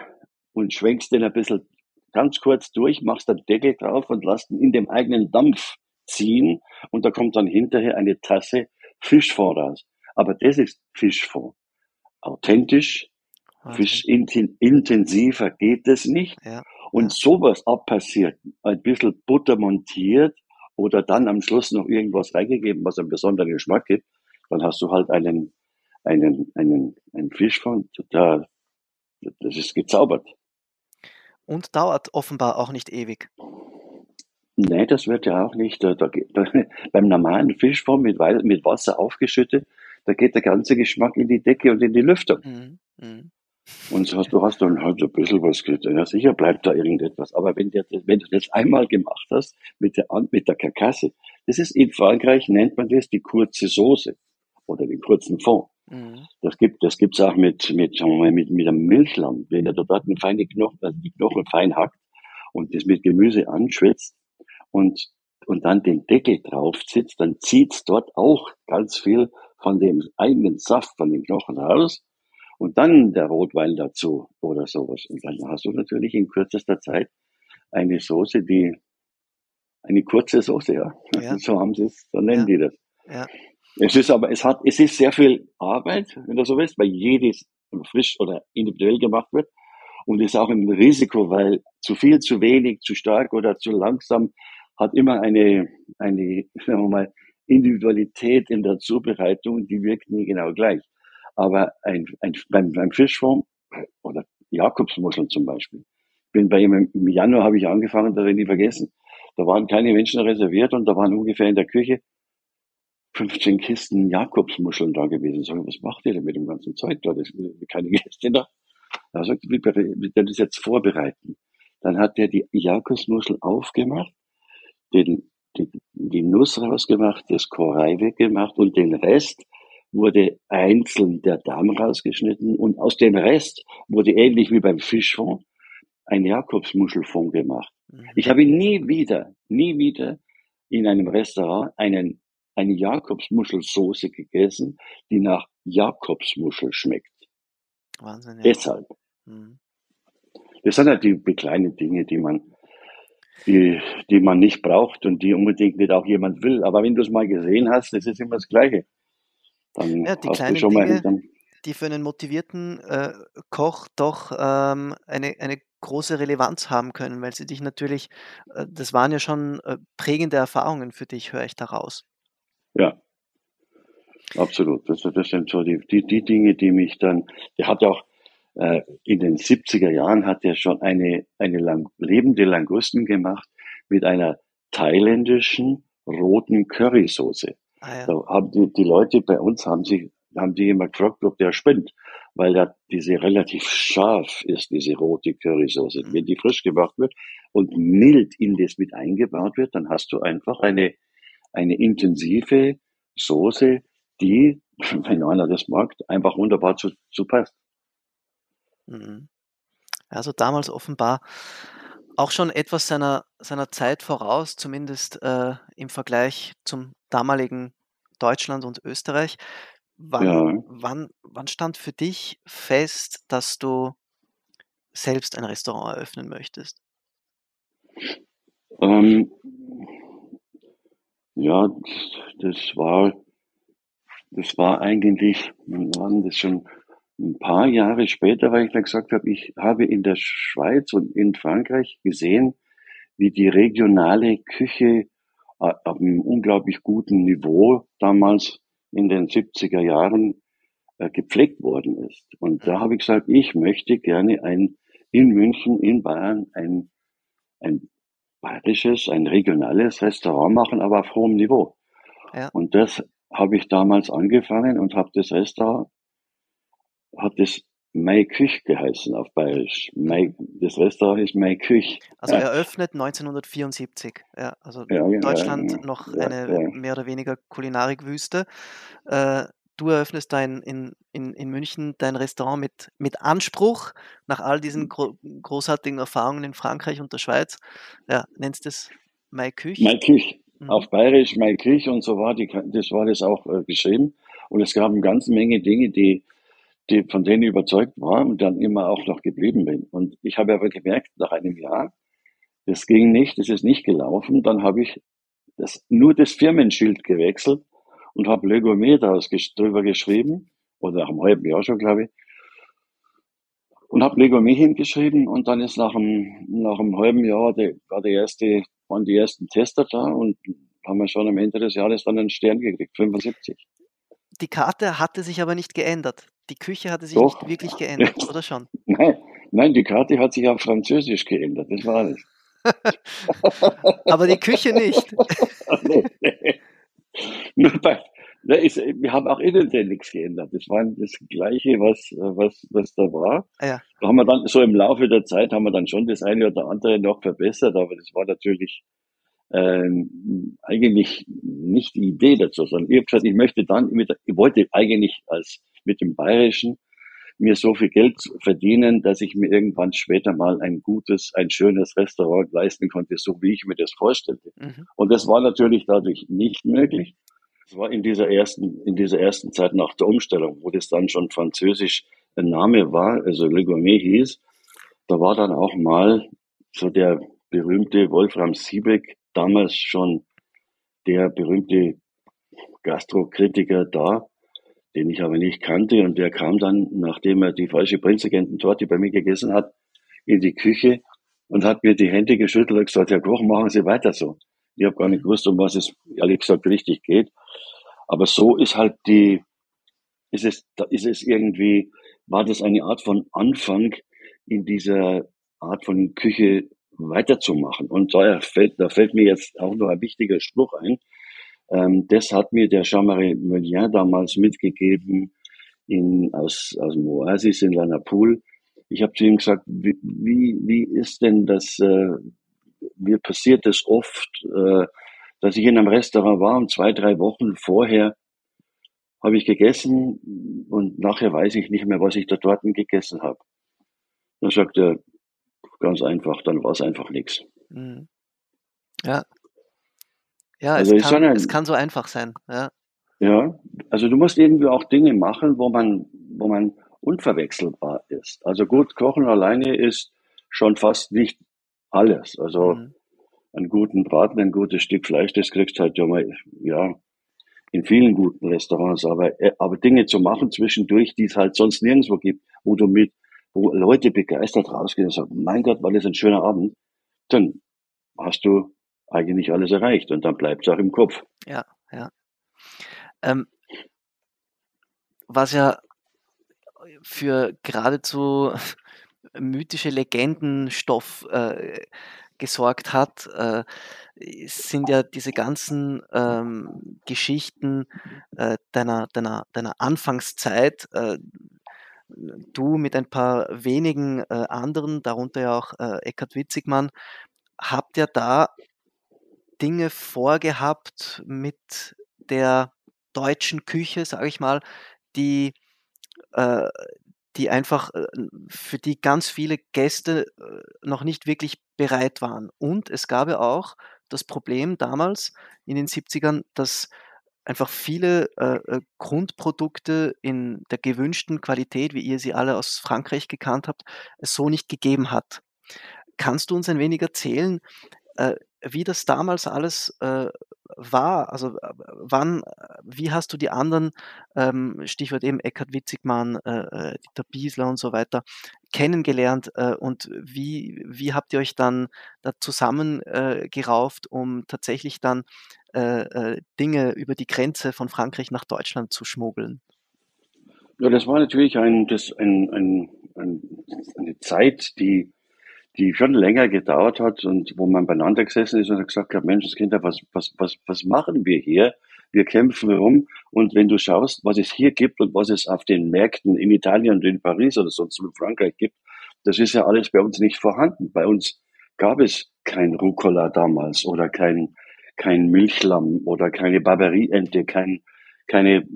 und schwenkst den ein bisschen ganz kurz durch, machst den Deckel drauf und lässt ihn in dem eigenen Dampf ziehen und da kommt dann hinterher eine Tasse Fischfond raus. Aber das ist Fischfond. Authentisch, okay. fischintensiver geht es nicht. Ja. Und sowas abpassiert, ein bisschen Butter montiert oder dann am Schluss noch irgendwas reingegeben, was einen besonderen Geschmack gibt, dann hast du halt einen, einen, einen, einen Fischfond, da, das ist gezaubert. Und dauert offenbar auch nicht ewig. Nee, das wird ja auch nicht. Da, da, da, *laughs* beim normalen Fischform mit, mit Wasser aufgeschüttet, da geht der ganze Geschmack in die Decke und in die Lüftung. Mhm. Mhm. Und so hast, du hast dann halt so ein bisschen was getan. Ja, sicher bleibt da irgendetwas. Aber wenn, der, wenn du das einmal gemacht hast mit der, mit der Karkasse, das ist in Frankreich nennt man das die kurze Soße. oder den kurzen Fond. Mhm. Das gibt das gibt's auch mit mit mit mit einem Milchlamm, wenn er dort eine feine Knochen, also die Knochen fein hackt und das mit Gemüse anschwitzt und und dann den Deckel drauf sitzt, dann zieht's dort auch ganz viel von dem eigenen Saft von den Knochen raus und dann der Rotwein dazu oder sowas. Und dann hast du natürlich in kürzester Zeit eine Soße, die eine kurze Soße, ja. ja. *laughs* So haben sie es, so nennen ja. die das. Ja. Es ist aber, es hat, es ist sehr viel Arbeit, wenn du so willst, weil jedes frisch oder individuell gemacht wird. Und ist auch ein Risiko, weil zu viel, zu wenig, zu stark oder zu langsam hat immer eine, eine, sagen wir mal, Individualität in der Zubereitung, die wirkt nie genau gleich. Aber ein, ein, beim, beim Fischform oder Jakobsmuscheln zum Beispiel. Bin bei ihm im Januar habe ich angefangen, da werde ich vergessen. Da waren keine Menschen reserviert und da waren ungefähr in der Küche 15 Kisten Jakobsmuscheln da gewesen. Sagen, was macht ihr denn mit dem ganzen Zeug da? Das ist keine Gäste da. Er sagt, wir das jetzt vorbereiten. Dann hat er die Jakobsmuschel aufgemacht, den, die, die Nuss rausgemacht, das Korei weggemacht und den Rest wurde einzeln der Darm rausgeschnitten und aus dem Rest wurde ähnlich wie beim Fischfond ein Jakobsmuschelfond gemacht. Mhm. Ich habe nie wieder, nie wieder in einem Restaurant einen eine Jakobsmuschelsoße gegessen, die nach Jakobsmuschel schmeckt. Wahnsinn. Ja. Deshalb. Mhm. Das sind halt die kleinen Dinge, die man, die, die man nicht braucht und die unbedingt nicht auch jemand will. Aber wenn du es mal gesehen hast, das ist immer das Gleiche. Dann ja, die hast kleinen du schon Dinge, mal hinterm, die für einen motivierten äh, Koch doch ähm, eine, eine große Relevanz haben können, weil sie dich natürlich, äh, das waren ja schon äh, prägende Erfahrungen für dich, höre ich daraus. Ja, absolut. Das, das sind so die, die, die Dinge, die mich dann, der hat auch äh, in den 70er Jahren hat er schon eine, eine lang, lebende Langusten gemacht mit einer thailändischen roten Currysoße. Ah, ja. Da haben die, die Leute bei uns haben sich, haben die immer gefragt, ob der spinnt, weil da diese relativ scharf ist, diese rote Currysoße. Mhm. Wenn die frisch gemacht wird und mild in das mit eingebaut wird, dann hast du einfach eine, eine intensive Soße, die, *laughs* wenn einer das mag, einfach wunderbar zu, zu passt. Mhm. Also damals offenbar auch schon etwas seiner, seiner Zeit voraus, zumindest äh, im Vergleich zum damaligen Deutschland und Österreich. Wann, ja. wann, wann stand für dich fest, dass du selbst ein Restaurant eröffnen möchtest? Ähm, ja, das war, das war eigentlich, waren das schon ein paar Jahre später, weil ich dann gesagt habe, ich habe in der Schweiz und in Frankreich gesehen, wie die regionale Küche äh, auf einem unglaublich guten Niveau damals in den 70er Jahren äh, gepflegt worden ist. Und da habe ich gesagt, ich möchte gerne ein, in München, in Bayern, ein, ein bayerisches, ein regionales Restaurant machen, aber auf hohem Niveau. Ja. Und das habe ich damals angefangen und habe das Restaurant, hat das Mai Küch geheißen auf Bayerisch. Mai, das Restaurant ist Mai Küch. Also ja. eröffnet 1974. Ja, also ja, genau, Deutschland ja, noch eine mehr oder weniger Kulinarikwüste. Äh, du eröffnest dein in, in, in München dein Restaurant mit, mit Anspruch nach all diesen gro großartigen Erfahrungen in Frankreich und der Schweiz. Ja, nennst es Mai Küch? Mai Küch. Mhm. Auf Bayerisch Mai Küch und so war die, das war das auch äh, geschrieben. Und es gab eine ganze Menge Dinge, die, die, von denen überzeugt war und dann immer auch noch geblieben bin. Und ich habe aber gemerkt, nach einem Jahr, das ging nicht, das ist nicht gelaufen. Dann habe ich das, nur das Firmenschild gewechselt und habe Le Gourmet drüber geschrieben, oder nach einem halben Jahr schon, glaube ich. Und habe Le Gourmet hingeschrieben und dann ist nach einem, nach einem halben Jahr die, war die erste, waren die ersten Tester da und haben wir schon am Ende des Jahres dann einen Stern gekriegt, 75. Die Karte hatte sich aber nicht geändert. Die Küche hatte sich Doch. nicht wirklich *laughs* geändert, oder schon? Nein, nein, die Karte hat sich auf Französisch geändert, das war alles. *laughs* aber die Küche nicht. *laughs* nee, nee. Nur bei, ist, wir haben auch inhaltlich nichts geändert. Das war das Gleiche, was, was, was da war. Ja. Da haben wir dann, so im Laufe der Zeit haben wir dann schon das eine oder andere noch verbessert, aber das war natürlich ähm, eigentlich nicht die Idee dazu, sondern ich habe gesagt, ich möchte dann, mit, ich wollte eigentlich als mit dem Bayerischen mir so viel Geld verdienen, dass ich mir irgendwann später mal ein gutes, ein schönes Restaurant leisten konnte, so wie ich mir das vorstellte. Mhm. Und das war natürlich dadurch nicht möglich. Es war in dieser ersten, in dieser ersten Zeit nach der Umstellung, wo das dann schon französisch ein Name war, also Le Gourmet hieß, da war dann auch mal so der berühmte Wolfram Siebeck, damals schon der berühmte Gastrokritiker da, den ich aber nicht kannte. Und der kam dann, nachdem er die falsche Prinzregententorte bei mir gegessen hat, in die Küche und hat mir die Hände geschüttelt und gesagt, Herr Koch, machen Sie weiter so. Ich habe gar nicht gewusst, um was es ehrlich gesagt richtig geht. Aber so ist halt die, ist es, ist es irgendwie, war das eine Art von Anfang in dieser Art von Küche weiterzumachen. Und da fällt, da fällt mir jetzt auch noch ein wichtiger Spruch ein. Ähm, das hat mir der Jean-Marie Meulien damals mitgegeben in, aus, aus dem Oasis in Lanapool. Ich habe zu ihm gesagt, wie, wie, wie ist denn das, äh, mir passiert es oft, äh, dass ich in einem Restaurant war und zwei, drei Wochen vorher habe ich gegessen und nachher weiß ich nicht mehr, was ich da dort gegessen habe. Dann sagt er, ganz einfach, dann war es einfach nichts. Mhm. Ja. Ja, also es, kann, es kann so einfach sein. Ja. ja, also du musst irgendwie auch Dinge machen, wo man, wo man unverwechselbar ist. Also gut, Kochen alleine ist schon fast nicht alles. Also mhm. einen guten Braten, ein gutes Stück Fleisch, das kriegst du halt ja mal, ja, in vielen guten Restaurants, aber, äh, aber Dinge zu machen zwischendurch, die es halt sonst nirgendwo gibt, wo du mit, wo Leute begeistert rausgehen und sagen, mein Gott, war das ein schöner Abend, dann hast du eigentlich alles erreicht und dann bleibt es auch im Kopf. Ja, ja. Ähm, was ja für geradezu *laughs* mythische Legendenstoff äh, gesorgt hat, äh, sind ja diese ganzen ähm, Geschichten äh, deiner, deiner, deiner Anfangszeit. Du mit ein paar wenigen äh, anderen, darunter ja auch äh, Eckhard Witzigmann, habt ja da Dinge vorgehabt mit der deutschen Küche, sage ich mal, die, äh, die einfach äh, für die ganz viele Gäste äh, noch nicht wirklich bereit waren. Und es gab ja auch das Problem damals in den 70ern, dass einfach viele äh, äh, Grundprodukte in der gewünschten Qualität, wie ihr sie alle aus Frankreich gekannt habt, so nicht gegeben hat. Kannst du uns ein wenig erzählen, äh, wie das damals alles äh, war? Also äh, wann, wie hast du die anderen, ähm, Stichwort eben Eckhard Witzigmann, äh, äh Dieter Biesler und so weiter, kennengelernt äh, und wie, wie habt ihr euch dann da zusammengerauft, äh, um tatsächlich dann Dinge über die Grenze von Frankreich nach Deutschland zu schmuggeln? Ja, das war natürlich ein, das, ein, ein, ein, eine Zeit, die die schon länger gedauert hat und wo man beieinander gesessen ist und gesagt hat, Menschenskinder, was, was, was, was machen wir hier? Wir kämpfen rum und wenn du schaust, was es hier gibt und was es auf den Märkten in Italien und in Paris oder sonst in Frankreich gibt, das ist ja alles bei uns nicht vorhanden. Bei uns gab es kein Rucola damals oder kein, kein Milchlamm oder keine Barberie-Ente, kein, keine,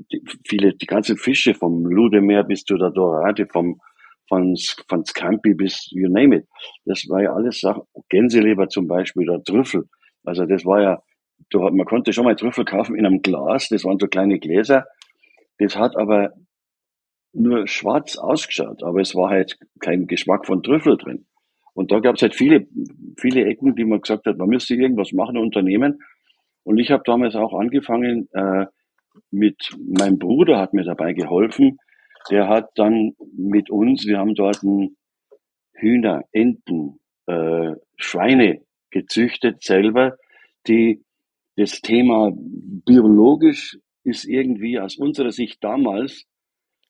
viele, die ganzen Fische vom Ludemeer bis zu der Dorade, vom, von, von Scampi bis you name it. Das war ja alles Sachen, Gänseleber zum Beispiel oder Trüffel. Also das war ja, man konnte schon mal Trüffel kaufen in einem Glas, das waren so kleine Gläser. Das hat aber nur schwarz ausgeschaut, aber es war halt kein Geschmack von Trüffel drin. Und da gab es halt viele, viele Ecken, die man gesagt hat, man müsste irgendwas machen, unternehmen. Und ich habe damals auch angefangen, äh, mit meinem Bruder hat mir dabei geholfen, der hat dann mit uns, wir haben dort Hühner, Enten, äh, Schweine gezüchtet selber, die das Thema biologisch ist irgendwie aus unserer Sicht damals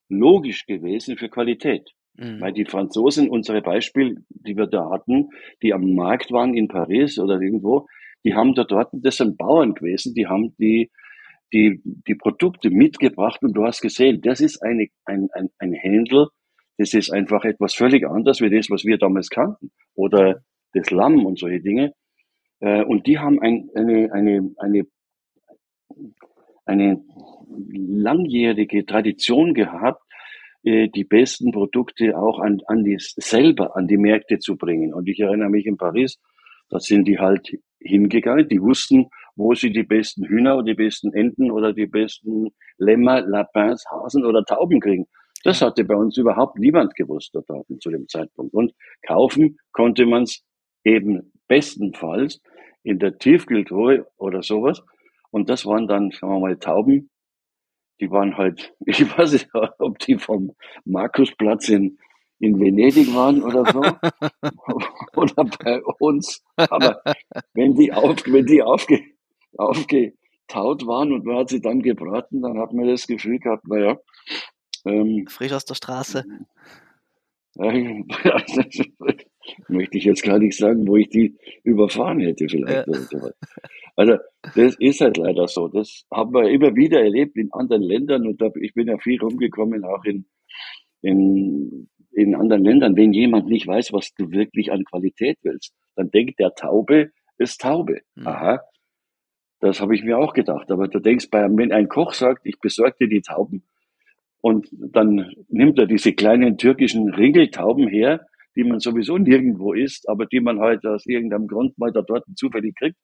logisch gewesen für Qualität. Mhm. Weil die Franzosen, unsere Beispiel, die wir da hatten, die am Markt waren in Paris oder irgendwo, die haben da dort, das sind Bauern gewesen, die haben die die, die Produkte mitgebracht und du hast gesehen, das ist eine, ein, ein, ein Händel, das ist einfach etwas völlig anderes wie das, was wir damals kannten. Oder das Lamm und solche Dinge. Äh, und die haben ein, eine, eine, eine, eine langjährige Tradition gehabt, äh, die besten Produkte auch an, an die, selber an die Märkte zu bringen. Und ich erinnere mich in Paris, da sind die halt hingegangen, die wussten, wo sie die besten Hühner oder die besten Enten oder die besten Lämmer, Lapins, Hasen oder Tauben kriegen. Das hatte bei uns überhaupt niemand gewusst dort zu dem Zeitpunkt. Und kaufen konnte man es eben bestenfalls in der Tiefkühltruhe oder sowas. Und das waren dann, sagen wir mal, Tauben. Die waren halt, *laughs* ich weiß nicht, ob die vom Markusplatz in, in Venedig waren oder so. *laughs* oder bei uns. Aber wenn die, auf, wenn die aufge, aufgetaut waren und man hat sie dann gebraten, dann hat man das Gefühl gehabt, naja. Ähm, Frisch aus der Straße. *laughs* möchte ich jetzt gar nicht sagen, wo ich die überfahren hätte vielleicht. Ja. Also das ist halt leider so. Das haben wir immer wieder erlebt in anderen Ländern und ich bin ja viel rumgekommen, auch in, in, in anderen Ländern. Wenn jemand nicht weiß, was du wirklich an Qualität willst, dann denkt der Taube ist Taube. Mhm. Aha, das habe ich mir auch gedacht. Aber du denkst, wenn ein Koch sagt, ich besorge dir die Tauben und dann nimmt er diese kleinen türkischen Ringeltauben her, die man sowieso nirgendwo isst, aber die man halt aus irgendeinem Grund mal da dort zufällig kriegt.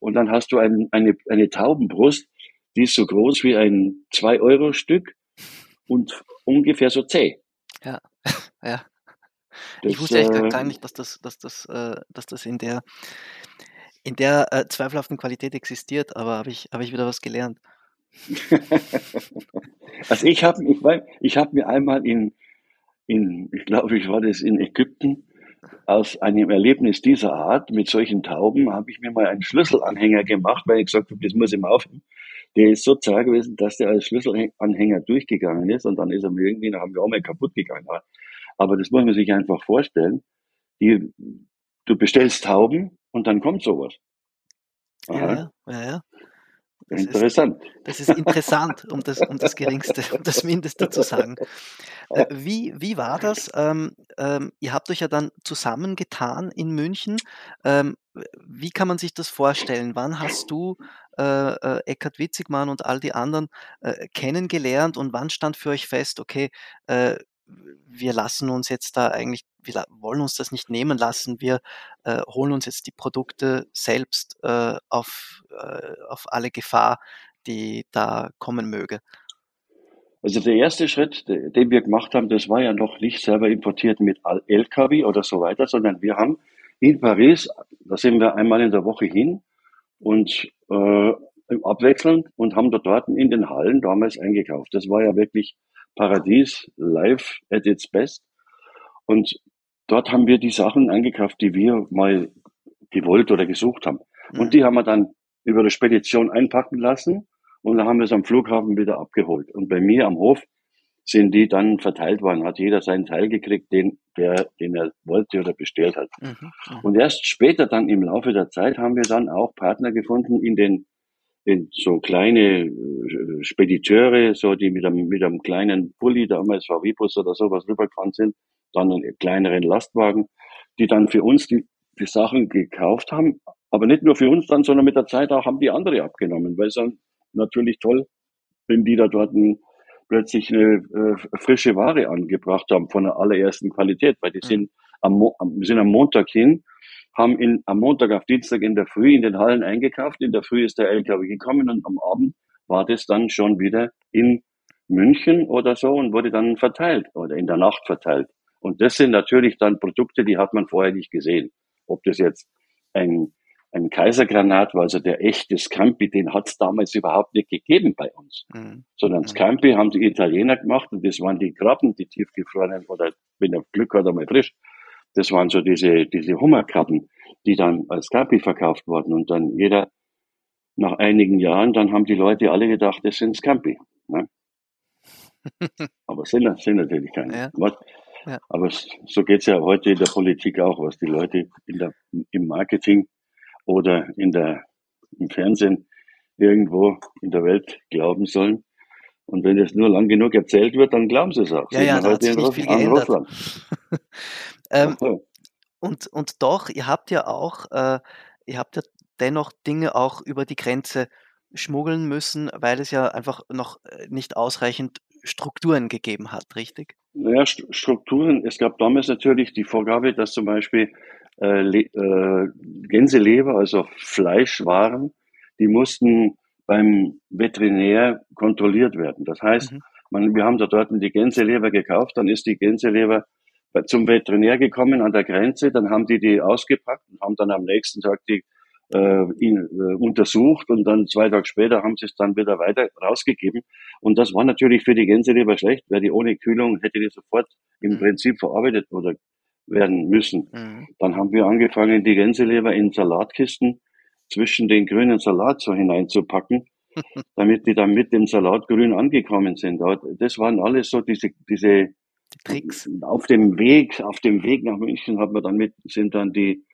Und dann hast du ein, eine, eine Taubenbrust, die ist so groß wie ein 2-Euro-Stück und ungefähr so zäh. Ja, *laughs* ja. Das, ich wusste echt äh, gar nicht, dass das, dass das, äh, dass das in der, in der äh, zweifelhaften Qualität existiert, aber habe ich, hab ich wieder was gelernt. *laughs* also ich habe ich, ich hab mir einmal in, in, ich glaube, ich war das in Ägypten, aus einem Erlebnis dieser Art mit solchen Tauben habe ich mir mal einen Schlüsselanhänger gemacht, weil ich gesagt habe, das muss ich mal aufnehmen. Der ist so zart gewesen, dass der als Schlüsselanhänger durchgegangen ist und dann ist er mir irgendwie nach einem Jahr mal kaputt gegangen. Aber das muss man sich einfach vorstellen. Die, du bestellst Tauben und dann kommt sowas. Aha. Ja, ja, ja. Das interessant. Ist, das ist interessant, um das, um das Geringste, um das Mindeste zu sagen. Äh, wie, wie war das? Ähm, ähm, ihr habt euch ja dann zusammengetan in München. Ähm, wie kann man sich das vorstellen? Wann hast du äh, äh, Eckhard Witzigmann und all die anderen äh, kennengelernt und wann stand für euch fest, okay, äh, wir lassen uns jetzt da eigentlich, wir wollen uns das nicht nehmen lassen, wir äh, holen uns jetzt die Produkte selbst äh, auf, äh, auf alle Gefahr, die da kommen möge. Also der erste Schritt, den wir gemacht haben, das war ja noch nicht selber importiert mit LKW oder so weiter, sondern wir haben in Paris, da sind wir einmal in der Woche hin und äh, abwechselnd und haben dort, dort in den Hallen damals eingekauft. Das war ja wirklich Paradies live at its best. Und dort haben wir die Sachen eingekauft, die wir mal gewollt oder gesucht haben. Mhm. Und die haben wir dann über die Spedition einpacken lassen und dann haben wir es am Flughafen wieder abgeholt. Und bei mir am Hof sind die dann verteilt worden, hat jeder seinen Teil gekriegt, den, der, den er wollte oder bestellt hat. Mhm. Mhm. Und erst später dann im Laufe der Zeit haben wir dann auch Partner gefunden in den in so kleine äh, Spediteure, so die mit einem, mit einem kleinen Bulli, damals VW-Bus oder sowas rübergefahren sind, dann einen kleineren Lastwagen, die dann für uns die, die Sachen gekauft haben, aber nicht nur für uns dann, sondern mit der Zeit auch haben die andere abgenommen, weil es dann natürlich toll, wenn die da dort ein, plötzlich eine äh, frische Ware angebracht haben von der allerersten Qualität, weil die mhm. sind am, am, sind am Montag hin haben in, am Montag auf Dienstag in der Früh in den Hallen eingekauft. In der Früh ist der LKW gekommen und am Abend war das dann schon wieder in München oder so und wurde dann verteilt oder in der Nacht verteilt. Und das sind natürlich dann Produkte, die hat man vorher nicht gesehen. Ob das jetzt ein, ein Kaisergranat war, also der echte Scampi, den hat es damals überhaupt nicht gegeben bei uns. Mhm. Sondern mhm. Scampi haben die Italiener gemacht und das waren die Krabben, die tiefgefrorenen oder wenn er Glück hat, einmal frisch. Das waren so diese, diese Hummerkrabben, die dann als Gabi verkauft wurden. Und dann jeder, nach einigen Jahren, dann haben die Leute alle gedacht, das sind Scampi. Ne? *laughs* Aber sind, sind natürlich keine. Ja. Ja. Aber so geht's ja heute in der Politik auch, was die Leute in der, im Marketing oder in der, im Fernsehen irgendwo in der Welt glauben sollen. Und wenn es nur lang genug erzählt wird, dann glauben sie es auch. Ja, ja, da hat sich nicht viel geändert. *laughs* ähm, und, und doch, ihr habt ja auch, äh, ihr habt ja dennoch Dinge auch über die Grenze schmuggeln müssen, weil es ja einfach noch äh, nicht ausreichend Strukturen gegeben hat, richtig? Ja, Strukturen. Es gab damals natürlich die Vorgabe, dass zum Beispiel äh, äh, Gänseleber, also Fleischwaren, die mussten beim Veterinär kontrolliert werden. Das heißt, mhm. man, wir haben da dort die Gänseleber gekauft, dann ist die Gänseleber zum Veterinär gekommen an der Grenze, dann haben die die ausgepackt und haben dann am nächsten Tag die äh, ihn, äh, untersucht und dann zwei Tage später haben sie es dann wieder weiter rausgegeben. Und das war natürlich für die Gänseleber schlecht, weil die ohne Kühlung hätte die sofort im mhm. Prinzip verarbeitet oder werden müssen. Mhm. Dann haben wir angefangen, die Gänseleber in Salatkisten zwischen den grünen Salat so hineinzupacken, *laughs* damit die dann mit dem Salat grün angekommen sind. Das waren alles so diese, diese die Tricks. Auf dem Weg, auf dem Weg nach München hat man dann mit, sind dann die,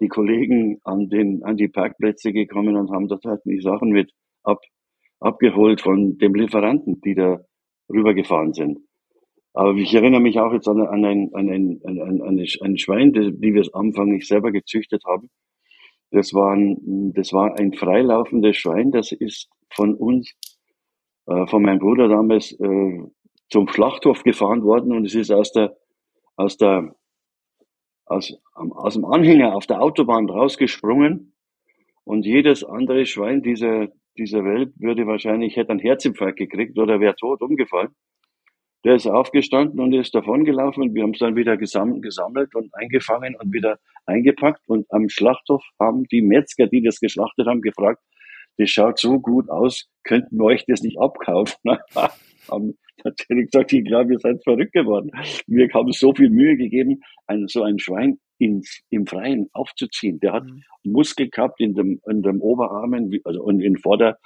die Kollegen an den, an die Parkplätze gekommen und haben dort halt die Sachen mit ab, abgeholt von dem Lieferanten, die da rübergefahren sind. Aber ich erinnere mich auch jetzt an, an, ein, an, ein, an, ein, an ein Schwein, die, die wir nicht selber gezüchtet haben. Das war ein, das war ein freilaufendes Schwein, das ist von uns, äh, von meinem Bruder damals, äh, zum Schlachthof gefahren worden und es ist aus der, aus der, aus, aus dem Anhänger auf der Autobahn rausgesprungen und jedes andere Schwein dieser, dieser Welt würde wahrscheinlich, hätte einen Herzinfarkt gekriegt oder wäre tot umgefallen. Der ist aufgestanden und ist davongelaufen und wir haben es dann wieder gesammelt und eingefangen und wieder eingepackt und am Schlachthof haben die Metzger, die das geschlachtet haben, gefragt, das schaut so gut aus, könnten wir euch das nicht abkaufen? *laughs* *laughs* natürlich gesagt, ich glaube, ihr seid verrückt geworden. Wir haben so viel Mühe gegeben, ein, so ein Schwein ins, im Freien aufzuziehen. Der hat mhm. Muskel gehabt in dem, in dem Oberarmen, also und in Vorder,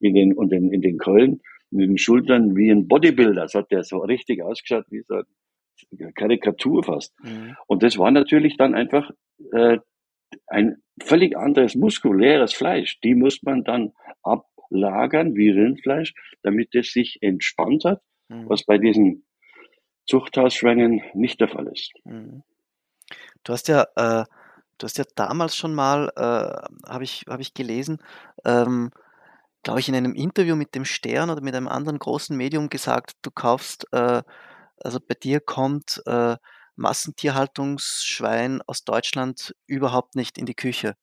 in den, und in, in den Keulen, in den Schultern wie ein Bodybuilder. Das hat der so richtig ausgeschaut, wie so eine Karikatur fast. Mhm. Und das war natürlich dann einfach äh, ein völlig anderes muskuläres Fleisch. Die muss man dann ablagern wie Rindfleisch, damit es sich entspannt hat, mhm. was bei diesen Zuchthausschwängen nicht der Fall ist. Mhm. Du hast ja, äh, du hast ja damals schon mal, äh, habe ich, hab ich gelesen, ähm, glaube ich, in einem Interview mit dem Stern oder mit einem anderen großen Medium gesagt, du kaufst, äh, also bei dir kommt äh, Massentierhaltungsschwein aus Deutschland überhaupt nicht in die Küche.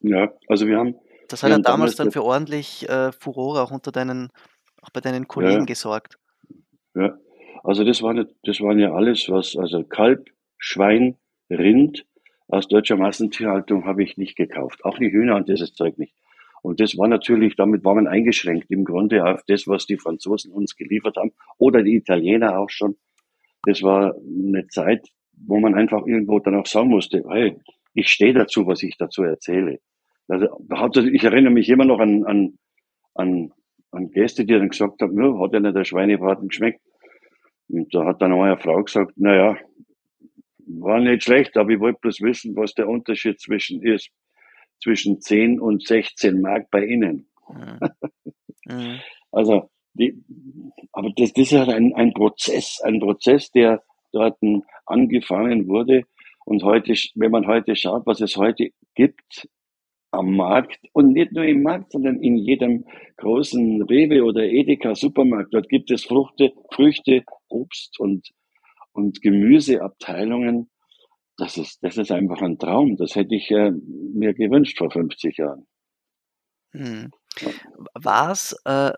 Ja, also wir haben. Das hat ja damals dann für ordentlich äh, Furore auch unter deinen, auch bei deinen Kollegen ja, gesorgt. Ja, also das war das waren ja alles, was, also Kalb, Schwein, Rind aus deutscher Massentierhaltung habe ich nicht gekauft. Auch die Hühner und dieses Zeug nicht. Und das war natürlich, damit war man eingeschränkt im Grunde auf das, was die Franzosen uns geliefert haben oder die Italiener auch schon. Das war eine Zeit, wo man einfach irgendwo dann auch sagen musste, hey, ich stehe dazu, was ich dazu erzähle. Also, ich erinnere mich immer noch an, an, an, an Gäste, die dann gesagt haben, ja, hat ja nicht der Schweinebraten geschmeckt. Und da hat dann eine Frau gesagt, na ja, war nicht schlecht, aber ich wollte bloß wissen, was der Unterschied zwischen ist, zwischen 10 und 16 Mark bei Ihnen. Mhm. *laughs* mhm. also, die, aber das, das ist halt ein, ein Prozess, ein Prozess, der dort angefangen wurde. Und heute, wenn man heute schaut, was es heute gibt am Markt und nicht nur im Markt, sondern in jedem großen Rewe oder Edeka Supermarkt, dort gibt es Früchte, Früchte, Obst und und Gemüseabteilungen, das ist, das ist einfach ein Traum. Das hätte ich äh, mir gewünscht vor 50 Jahren. Hm. War's, äh,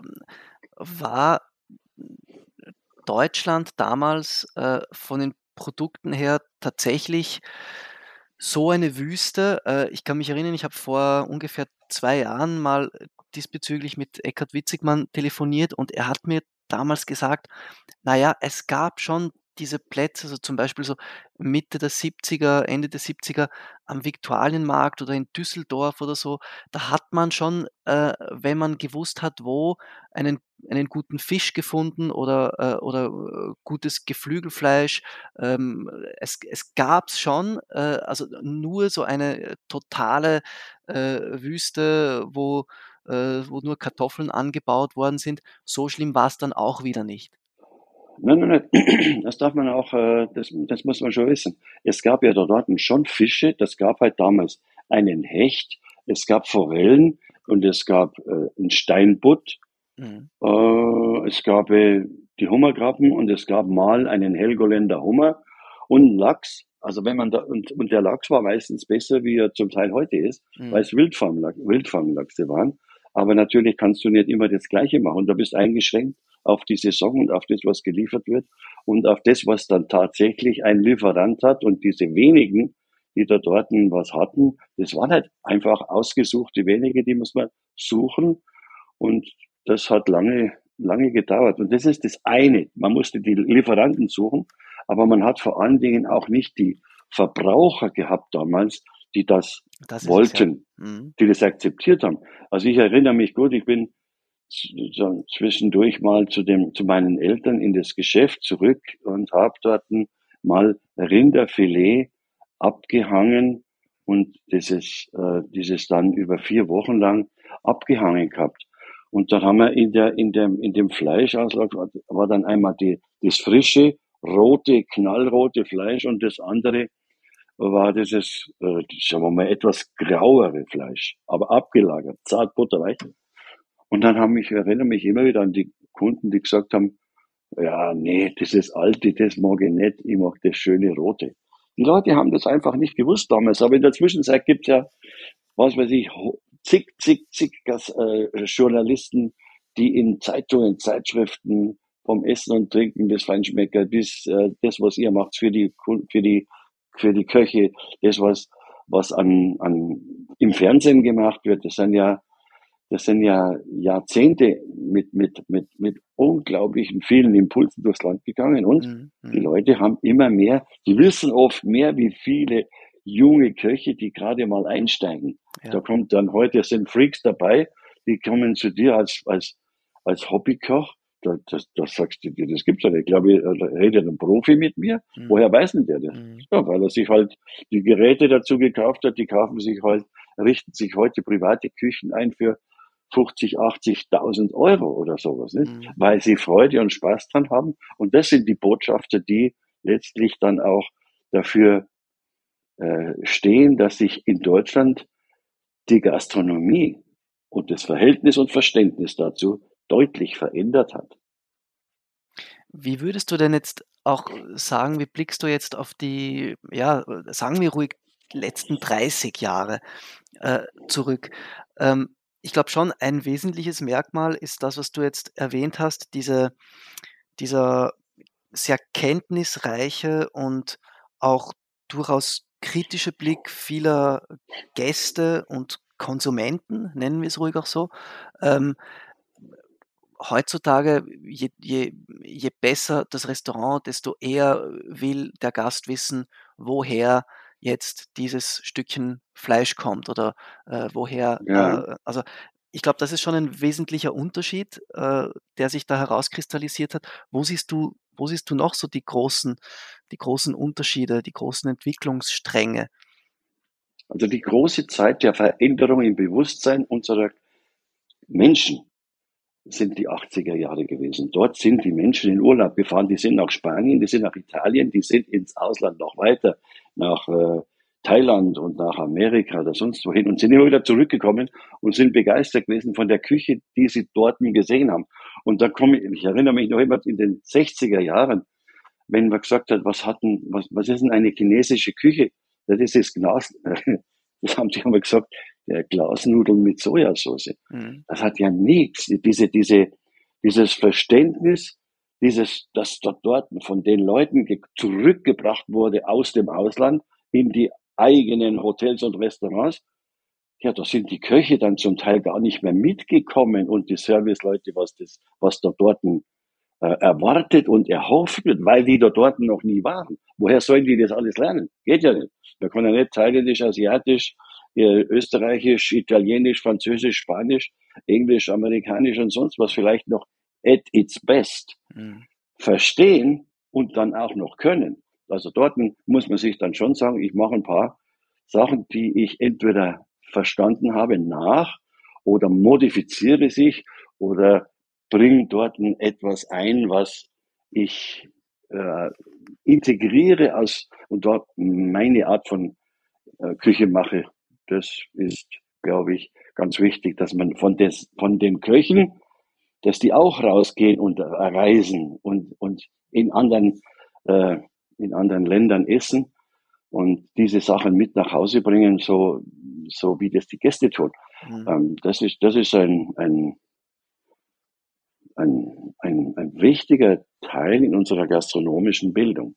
war Deutschland damals äh, von den Produkten her tatsächlich so eine Wüste? Äh, ich kann mich erinnern, ich habe vor ungefähr zwei Jahren mal diesbezüglich mit Eckhard Witzigmann telefoniert und er hat mir damals gesagt, naja, es gab schon diese Plätze, so zum Beispiel so Mitte der 70er, Ende der 70er am Viktualienmarkt oder in Düsseldorf oder so, da hat man schon, äh, wenn man gewusst hat, wo, einen, einen guten Fisch gefunden oder, äh, oder äh, gutes Geflügelfleisch. Ähm, es es gab es schon, äh, also nur so eine totale äh, Wüste, wo, äh, wo nur Kartoffeln angebaut worden sind. So schlimm war es dann auch wieder nicht. Nein, nein, nein, *clears throat* das darf man auch, äh, das, das muss man schon wissen. Es gab ja da dort schon Fische, das gab halt damals einen Hecht, es gab Forellen und es gab äh, einen Steinbutt, mhm. äh, es gab äh, die Hummerkrabben und es gab mal einen Helgoländer Hummer und Lachs. Also wenn man da, und, und der Lachs war meistens besser, wie er zum Teil heute ist, mhm. weil es Wildfanglachse waren. Aber natürlich kannst du nicht immer das Gleiche machen. Du bist eingeschränkt auf die Saison und auf das, was geliefert wird und auf das, was dann tatsächlich ein Lieferant hat. Und diese wenigen, die da dort was hatten, das waren halt einfach ausgesuchte wenige, die muss man suchen. Und das hat lange, lange gedauert. Und das ist das eine. Man musste die Lieferanten suchen, aber man hat vor allen Dingen auch nicht die Verbraucher gehabt damals, die das, das wollten, ja. mhm. die das akzeptiert haben. Also ich erinnere mich gut, ich bin zwischendurch mal zu dem, zu meinen Eltern in das Geschäft zurück und habe dort mal Rinderfilet abgehangen und dieses, äh, dieses dann über vier Wochen lang abgehangen gehabt. Und dann haben wir in der, in dem, in dem Fleischauslag war dann einmal die, das frische, rote, knallrote Fleisch und das andere war dieses, äh, sagen wir mal, etwas grauere Fleisch, aber abgelagert, zart butterweich. Und dann haben mich, erinnere mich immer wieder an die Kunden, die gesagt haben, ja, nee, das ist alte, das mag ich nicht, ich mag das schöne Rote. Die Leute haben das einfach nicht gewusst damals, aber in der Zwischenzeit gibt es ja, was weiß ich, zig, zig, zig äh, Journalisten, die in Zeitungen, Zeitschriften vom Essen und Trinken des Feinschmecker bis äh, das, was ihr macht für die, für die für die Köche, das, was, was an, an, im Fernsehen gemacht wird, das sind ja, das sind ja Jahrzehnte mit, mit, mit, mit unglaublichen vielen Impulsen durchs Land gegangen und mhm. die. Leute haben immer mehr, die wissen oft mehr, wie viele junge Köche, die gerade mal einsteigen. Ja. Da kommt dann heute, sind Freaks dabei, die kommen zu dir als, als, als Hobbykoch da, das, das sagst du dir, das gibt's ja nicht. Ich glaube, da redet ein Profi mit mir. Mhm. Woher weiß denn der das? Mhm. Ja, weil er sich halt die Geräte dazu gekauft hat, die kaufen sich halt, richten sich heute private Küchen ein für 50, 80.000 Euro oder sowas, nicht? Mhm. weil sie Freude und Spaß dran haben. Und das sind die Botschafter, die letztlich dann auch dafür äh, stehen, dass sich in Deutschland die Gastronomie und das Verhältnis und Verständnis dazu deutlich verändert hat. Wie würdest du denn jetzt auch sagen, wie blickst du jetzt auf die, ja, sagen wir ruhig, letzten 30 Jahre äh, zurück? Ähm, ich glaube schon, ein wesentliches Merkmal ist das, was du jetzt erwähnt hast, diese, dieser sehr kenntnisreiche und auch durchaus kritische Blick vieler Gäste und Konsumenten, nennen wir es ruhig auch so, ähm, heutzutage, je, je, je besser das Restaurant, desto eher will der Gast wissen, woher jetzt dieses Stückchen Fleisch kommt oder äh, woher. Ja. Äh, also ich glaube, das ist schon ein wesentlicher Unterschied, äh, der sich da herauskristallisiert hat. Wo siehst du, wo siehst du noch so die großen, die großen Unterschiede, die großen Entwicklungsstränge? Also die große Zeit der Veränderung im Bewusstsein unserer Menschen sind die 80er Jahre gewesen. Dort sind die Menschen in Urlaub gefahren, die sind nach Spanien, die sind nach Italien, die sind ins Ausland noch weiter, nach äh, Thailand und nach Amerika oder sonst wohin und sind immer wieder zurückgekommen und sind begeistert gewesen von der Küche, die sie dort gesehen haben. Und da komme ich, ich erinnere mich noch immer in den 60er Jahren, wenn man gesagt hat, was hatten, was, was ist denn eine chinesische Küche? Das ist das Glas, *laughs* das haben sie immer gesagt, der Glasnudeln mit Sojasauce. Mhm. Das hat ja nichts. Diese, diese, dieses Verständnis, dieses, das dort, von den Leuten zurückgebracht wurde aus dem Ausland in die eigenen Hotels und Restaurants. Ja, da sind die Köche dann zum Teil gar nicht mehr mitgekommen und die Serviceleute, was das, was da dort äh, erwartet und erhofft wird, weil die da dort noch nie waren. Woher sollen die das alles lernen? Geht ja nicht. Man kann ja nicht thailändisch, asiatisch, Österreichisch, Italienisch, Französisch, Spanisch, Englisch, Amerikanisch und sonst was vielleicht noch at its best mhm. verstehen und dann auch noch können. Also dort muss man sich dann schon sagen, ich mache ein paar Sachen, die ich entweder verstanden habe nach oder modifiziere sich oder bringe dort etwas ein, was ich äh, integriere aus und dort meine Art von äh, Küche mache das ist, glaube ich, ganz wichtig, dass man von, des, von den Köchen, dass die auch rausgehen und reisen und, und in anderen, äh, in anderen Ländern essen und diese Sachen mit nach Hause bringen, so, so wie das die Gäste tun. Mhm. Ähm, das ist, das ist ein, ein, ein, ein, ein wichtiger Teil in unserer gastronomischen Bildung.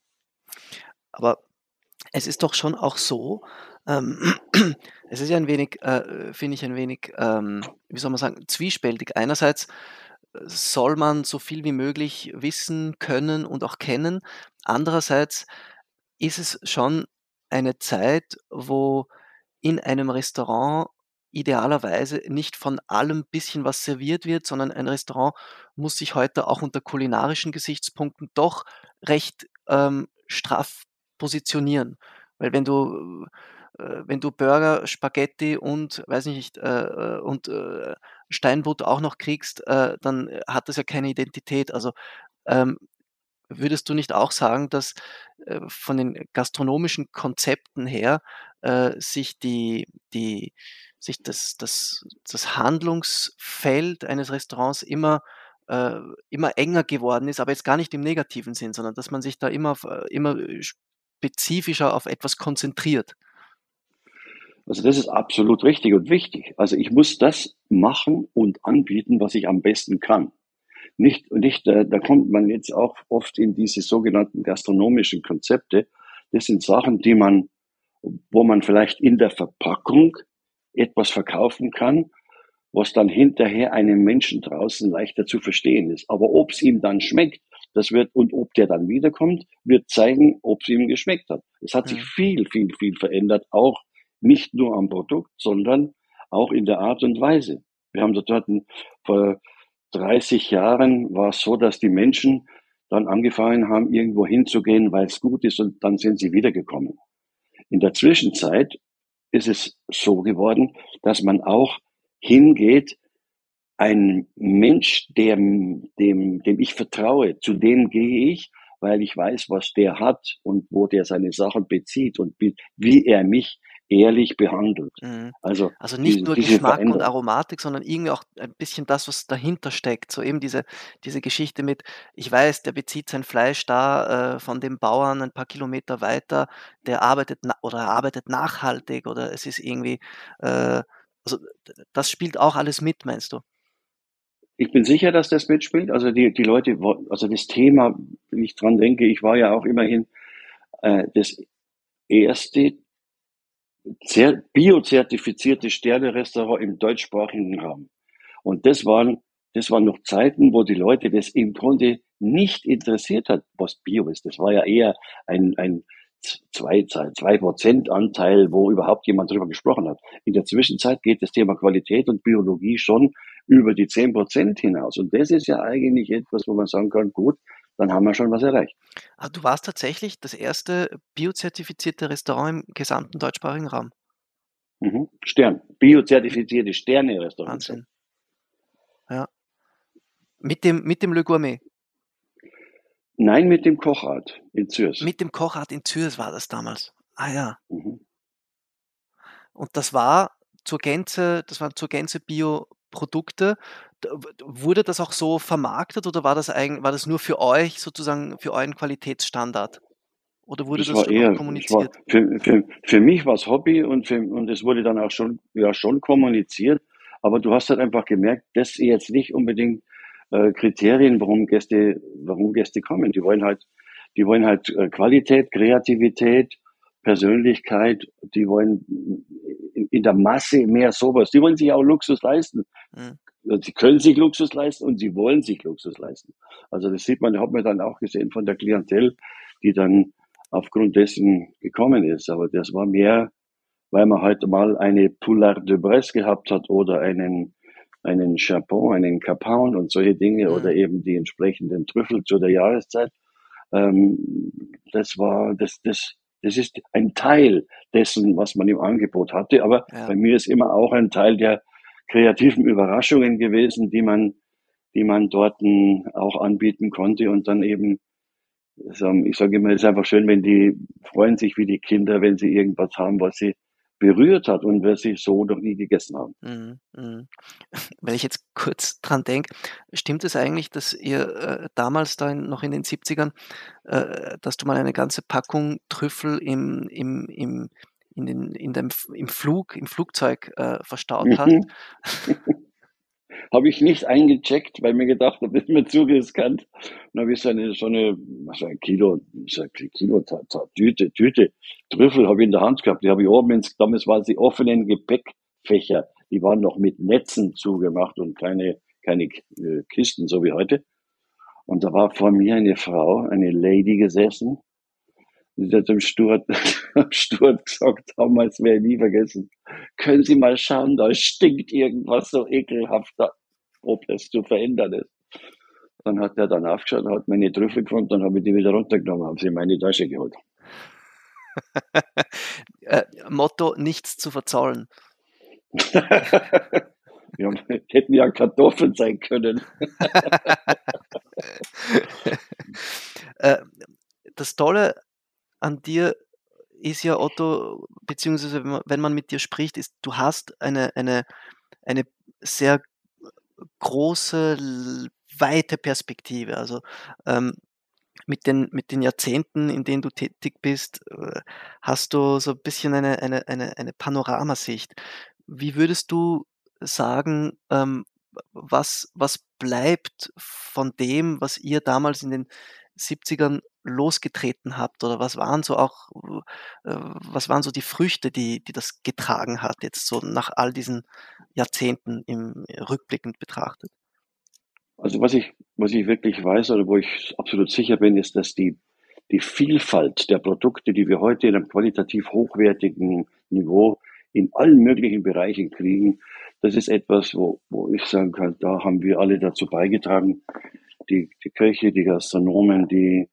Aber es ist doch schon auch so, ähm, *clears throat* es ist ja ein wenig, äh, finde ich ein wenig, ähm, wie soll man sagen, zwiespältig. Einerseits soll man so viel wie möglich wissen können und auch kennen. Andererseits ist es schon eine Zeit, wo in einem Restaurant idealerweise nicht von allem bisschen was serviert wird, sondern ein Restaurant muss sich heute auch unter kulinarischen Gesichtspunkten doch recht ähm, straff positionieren. Weil wenn du äh, wenn du Burger, Spaghetti und weiß nicht äh, äh, und äh, Steinbutt auch noch kriegst, äh, dann hat das ja keine Identität. Also ähm, würdest du nicht auch sagen, dass äh, von den gastronomischen Konzepten her äh, sich die, die, sich das, das, das Handlungsfeld eines Restaurants immer, äh, immer enger geworden ist, aber jetzt gar nicht im negativen Sinn, sondern dass man sich da immer, äh, immer spezifischer auf etwas konzentriert. Also das ist absolut richtig und wichtig. Also ich muss das machen und anbieten, was ich am besten kann. Nicht, nicht, äh, da kommt man jetzt auch oft in diese sogenannten gastronomischen Konzepte. Das sind Sachen, die man, wo man vielleicht in der Verpackung etwas verkaufen kann, was dann hinterher einem Menschen draußen leichter zu verstehen ist. Aber ob es ihm dann schmeckt, das wird, und ob der dann wiederkommt, wird zeigen, ob es ihm geschmeckt hat. Es hat sich viel, viel, viel verändert, auch nicht nur am Produkt, sondern auch in der Art und Weise. Wir haben dort vor 30 Jahren war es so, dass die Menschen dann angefangen haben, irgendwo hinzugehen, weil es gut ist und dann sind sie wiedergekommen. In der Zwischenzeit ist es so geworden, dass man auch hingeht, ein Mensch, dem, dem, dem ich vertraue, zu dem gehe ich, weil ich weiß, was der hat und wo der seine Sachen bezieht und wie er mich ehrlich behandelt. Mhm. Also, also nicht diese, nur diese Geschmack und Aromatik, sondern irgendwie auch ein bisschen das, was dahinter steckt. So eben diese, diese Geschichte mit, ich weiß, der bezieht sein Fleisch da äh, von dem Bauern ein paar Kilometer weiter, der arbeitet oder arbeitet nachhaltig oder es ist irgendwie, äh, also das spielt auch alles mit, meinst du? Ich bin sicher, dass das mitspielt. Also die, die Leute, also das Thema, wenn ich dran denke, ich war ja auch immerhin äh, das erste biozertifizierte Sterne-Restaurant im deutschsprachigen Raum. Und das waren, das waren noch Zeiten, wo die Leute das im Grunde nicht interessiert hat, was Bio ist. Das war ja eher ein, ein zwei, zwei Prozent Anteil, wo überhaupt jemand drüber gesprochen hat. In der Zwischenzeit geht das Thema Qualität und Biologie schon über die zehn Prozent hinaus. Und das ist ja eigentlich etwas, wo man sagen kann, gut, dann haben wir schon was erreicht. Also du warst tatsächlich das erste biozertifizierte Restaurant im gesamten deutschsprachigen Raum. Mhm. Stern. Biozertifizierte Sterne-Restaurant. Wahnsinn. Ja. Mit dem, mit dem Le Gourmet. Nein, mit dem Kochart in Zürs. Mit dem Kochart in Zürs war das damals. Ah ja. Mhm. Und das war zur Gänze, das waren zur Gänze Bioprodukte. Wurde das auch so vermarktet oder war das eigentlich, war das nur für euch sozusagen für euren Qualitätsstandard? Oder wurde das, das eher, kommuniziert? War, für, für, für mich war es Hobby und, für, und es wurde dann auch schon, ja, schon kommuniziert. Aber du hast halt einfach gemerkt, dass jetzt nicht unbedingt äh, Kriterien, warum Gäste, warum Gäste kommen. Die wollen halt, die wollen halt äh, Qualität, Kreativität, Persönlichkeit, die wollen in, der Masse mehr sowas. Die wollen sich auch Luxus leisten. Mhm. Sie können sich Luxus leisten und sie wollen sich Luxus leisten. Also das sieht man, hat man dann auch gesehen von der Klientel, die dann aufgrund dessen gekommen ist. Aber das war mehr, weil man halt mal eine Poulard de Bresse gehabt hat oder einen einen Chapon, einen Capon und solche Dinge mhm. oder eben die entsprechenden Trüffel zu der Jahreszeit. Ähm, das war, das, das, das ist ein Teil dessen, was man im Angebot hatte. Aber ja. bei mir ist immer auch ein Teil der kreativen Überraschungen gewesen, die man, die man dort auch anbieten konnte und dann eben ich sage immer, es ist einfach schön, wenn die freuen sich wie die Kinder, wenn sie irgendwas haben, was sie berührt hat und wir sie so noch nie gegessen haben. Mhm, mh. *laughs* Wenn ich jetzt kurz dran denke, stimmt es eigentlich, dass ihr äh, damals da in, noch in den 70ern, äh, dass du mal eine ganze Packung Trüffel im, im, im, in den, in dem, im Flug, im Flugzeug äh, verstaut hast? *laughs* Habe ich nicht eingecheckt, weil mir gedacht, das ist mir zu riskant. Dann habe ich so eine, so eine, so ein Kilo, so ein Kilo Tüte, Tüte Trüffel habe ich in der Hand gehabt. Die habe ich oben ins, damals waren sie offenen Gepäckfächer. Die waren noch mit Netzen zugemacht und keine, keine äh, Kisten, so wie heute. Und da war vor mir eine Frau, eine Lady gesessen. Die hat dem Stuart, *laughs* Stuart gesagt, damals werde ich nie vergessen. Können Sie mal schauen, da stinkt irgendwas so ekelhaft, ob das zu verändern ist. Dann hat er dann aufgeschaut, hat meine Trüffel gefunden, dann habe ich die wieder runtergenommen, haben sie in meine Tasche geholt. *laughs* äh, Motto, nichts zu verzollen. *laughs* ja, hätten ja Kartoffeln sein können. äh, das Tolle an dir ist ja, Otto, beziehungsweise wenn man, mit dir spricht, ist, du hast eine, eine, eine sehr große, weite Perspektive. Also ähm, mit den, mit den Jahrzehnten, in denen du tätig bist, äh, hast du so ein bisschen eine, eine, eine, eine Panoramasicht. Wie würdest du sagen, ähm, was, was bleibt von dem, was ihr damals in den 70ern losgetreten habt oder was waren so auch, äh, was waren so die Früchte, die, die das getragen hat, jetzt so nach all diesen Jahrzehnten im rückblickend betrachtet? Also was ich, was ich wirklich weiß oder wo ich absolut sicher bin, ist, dass die, die Vielfalt der Produkte, die wir heute in einem qualitativ hochwertigen Niveau in allen möglichen Bereichen kriegen, das ist etwas, wo, wo ich sagen kann, da haben wir alle dazu beigetragen. Die, die Köche, die Gastronomen, die,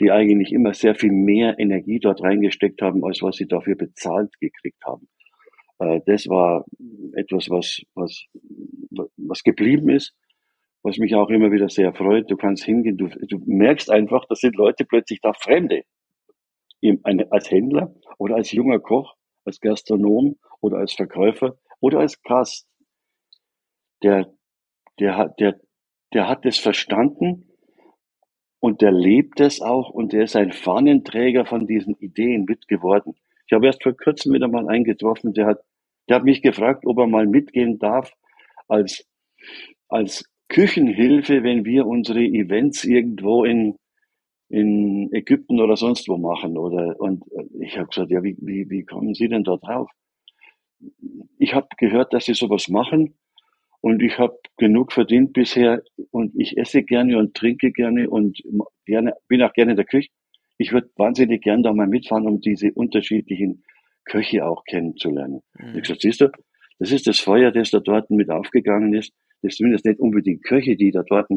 die eigentlich immer sehr viel mehr Energie dort reingesteckt haben, als was sie dafür bezahlt gekriegt haben. Äh, das war etwas, was, was, was geblieben ist, was mich auch immer wieder sehr freut. Du kannst hingehen, du, du merkst einfach, das sind Leute plötzlich da Fremde. Als Händler oder als junger Koch, als Gastronom oder als Verkäufer oder als Gast. Der, der der, der hat es verstanden, und der lebt es auch und der ist ein Fahnenträger von diesen Ideen mit geworden. Ich habe erst vor kurzem wieder mal eingetroffen, der hat, der hat mich gefragt, ob er mal mitgehen darf als, als Küchenhilfe, wenn wir unsere Events irgendwo in, in Ägypten oder sonst wo machen. Oder, und ich habe gesagt, ja, wie, wie, wie kommen Sie denn da drauf? Ich habe gehört, dass Sie sowas machen und ich habe genug verdient bisher und ich esse gerne und trinke gerne und gerne, bin auch gerne in der Küche. Ich würde wahnsinnig gern da mal mitfahren, um diese unterschiedlichen Köche auch kennenzulernen. Mhm. Ich gesagt, siehst du, das ist das Feuer, das da dort mit aufgegangen ist. Das sind jetzt nicht unbedingt Köche, die da dort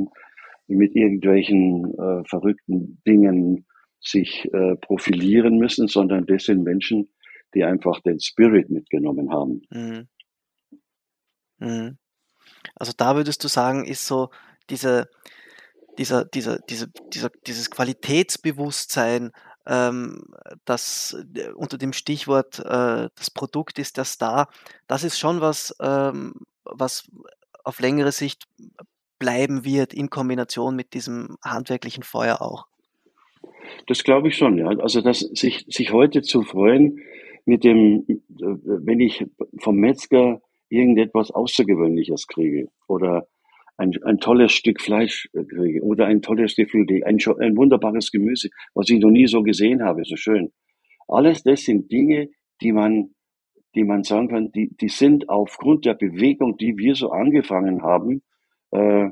mit irgendwelchen äh, verrückten Dingen sich äh, profilieren müssen, sondern das sind Menschen, die einfach den Spirit mitgenommen haben. Mhm. Mhm. Also da würdest du sagen, ist so diese, dieser, dieser, diese, dieser, dieses Qualitätsbewusstsein, ähm, das äh, unter dem Stichwort äh, das Produkt ist der Star, das ist schon was, ähm, was auf längere Sicht bleiben wird in Kombination mit diesem handwerklichen Feuer auch. Das glaube ich schon, ja. Also dass sich, sich heute zu freuen mit dem, äh, wenn ich vom Metzger irgendetwas Außergewöhnliches kriege oder ein, ein tolles Stück Fleisch äh, kriege oder ein tolles Geflügel, ein, ein wunderbares Gemüse, was ich noch nie so gesehen habe, so schön. Alles das sind Dinge, die man, die man sagen kann, die, die sind aufgrund der Bewegung, die wir so angefangen haben, äh,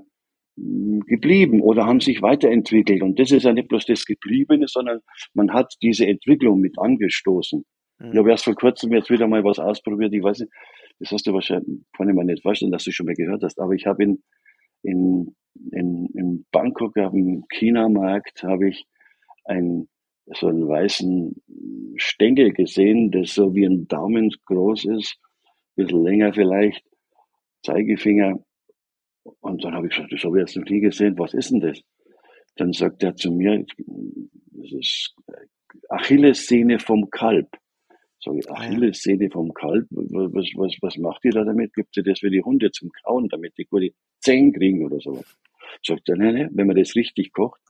geblieben oder haben sich weiterentwickelt. Und das ist ja nicht bloß das Gebliebene, sondern man hat diese Entwicklung mit angestoßen. Ich habe erst vor kurzem jetzt wieder mal was ausprobiert. Ich weiß nicht, das hast du wahrscheinlich, ich mir nicht vorstellen, dass du schon mal gehört hast, aber ich habe in, in, in, in Bangkok auf China-Markt habe ich ein, so einen weißen Stängel gesehen, der so wie ein Daumen groß ist, ein bisschen länger vielleicht, Zeigefinger. Und dann habe ich gesagt, das habe ich jetzt noch nie gesehen, was ist denn das? Dann sagt er zu mir, das ist Achillessehne vom Kalb. Sag ich, Achillessehne vom Kalb, was, was, was macht ihr da damit? Gibt ihr das für die Hunde zum Kauen, damit die gute Zehen kriegen oder so? Sagt er, nein, nein, wenn man das richtig kocht,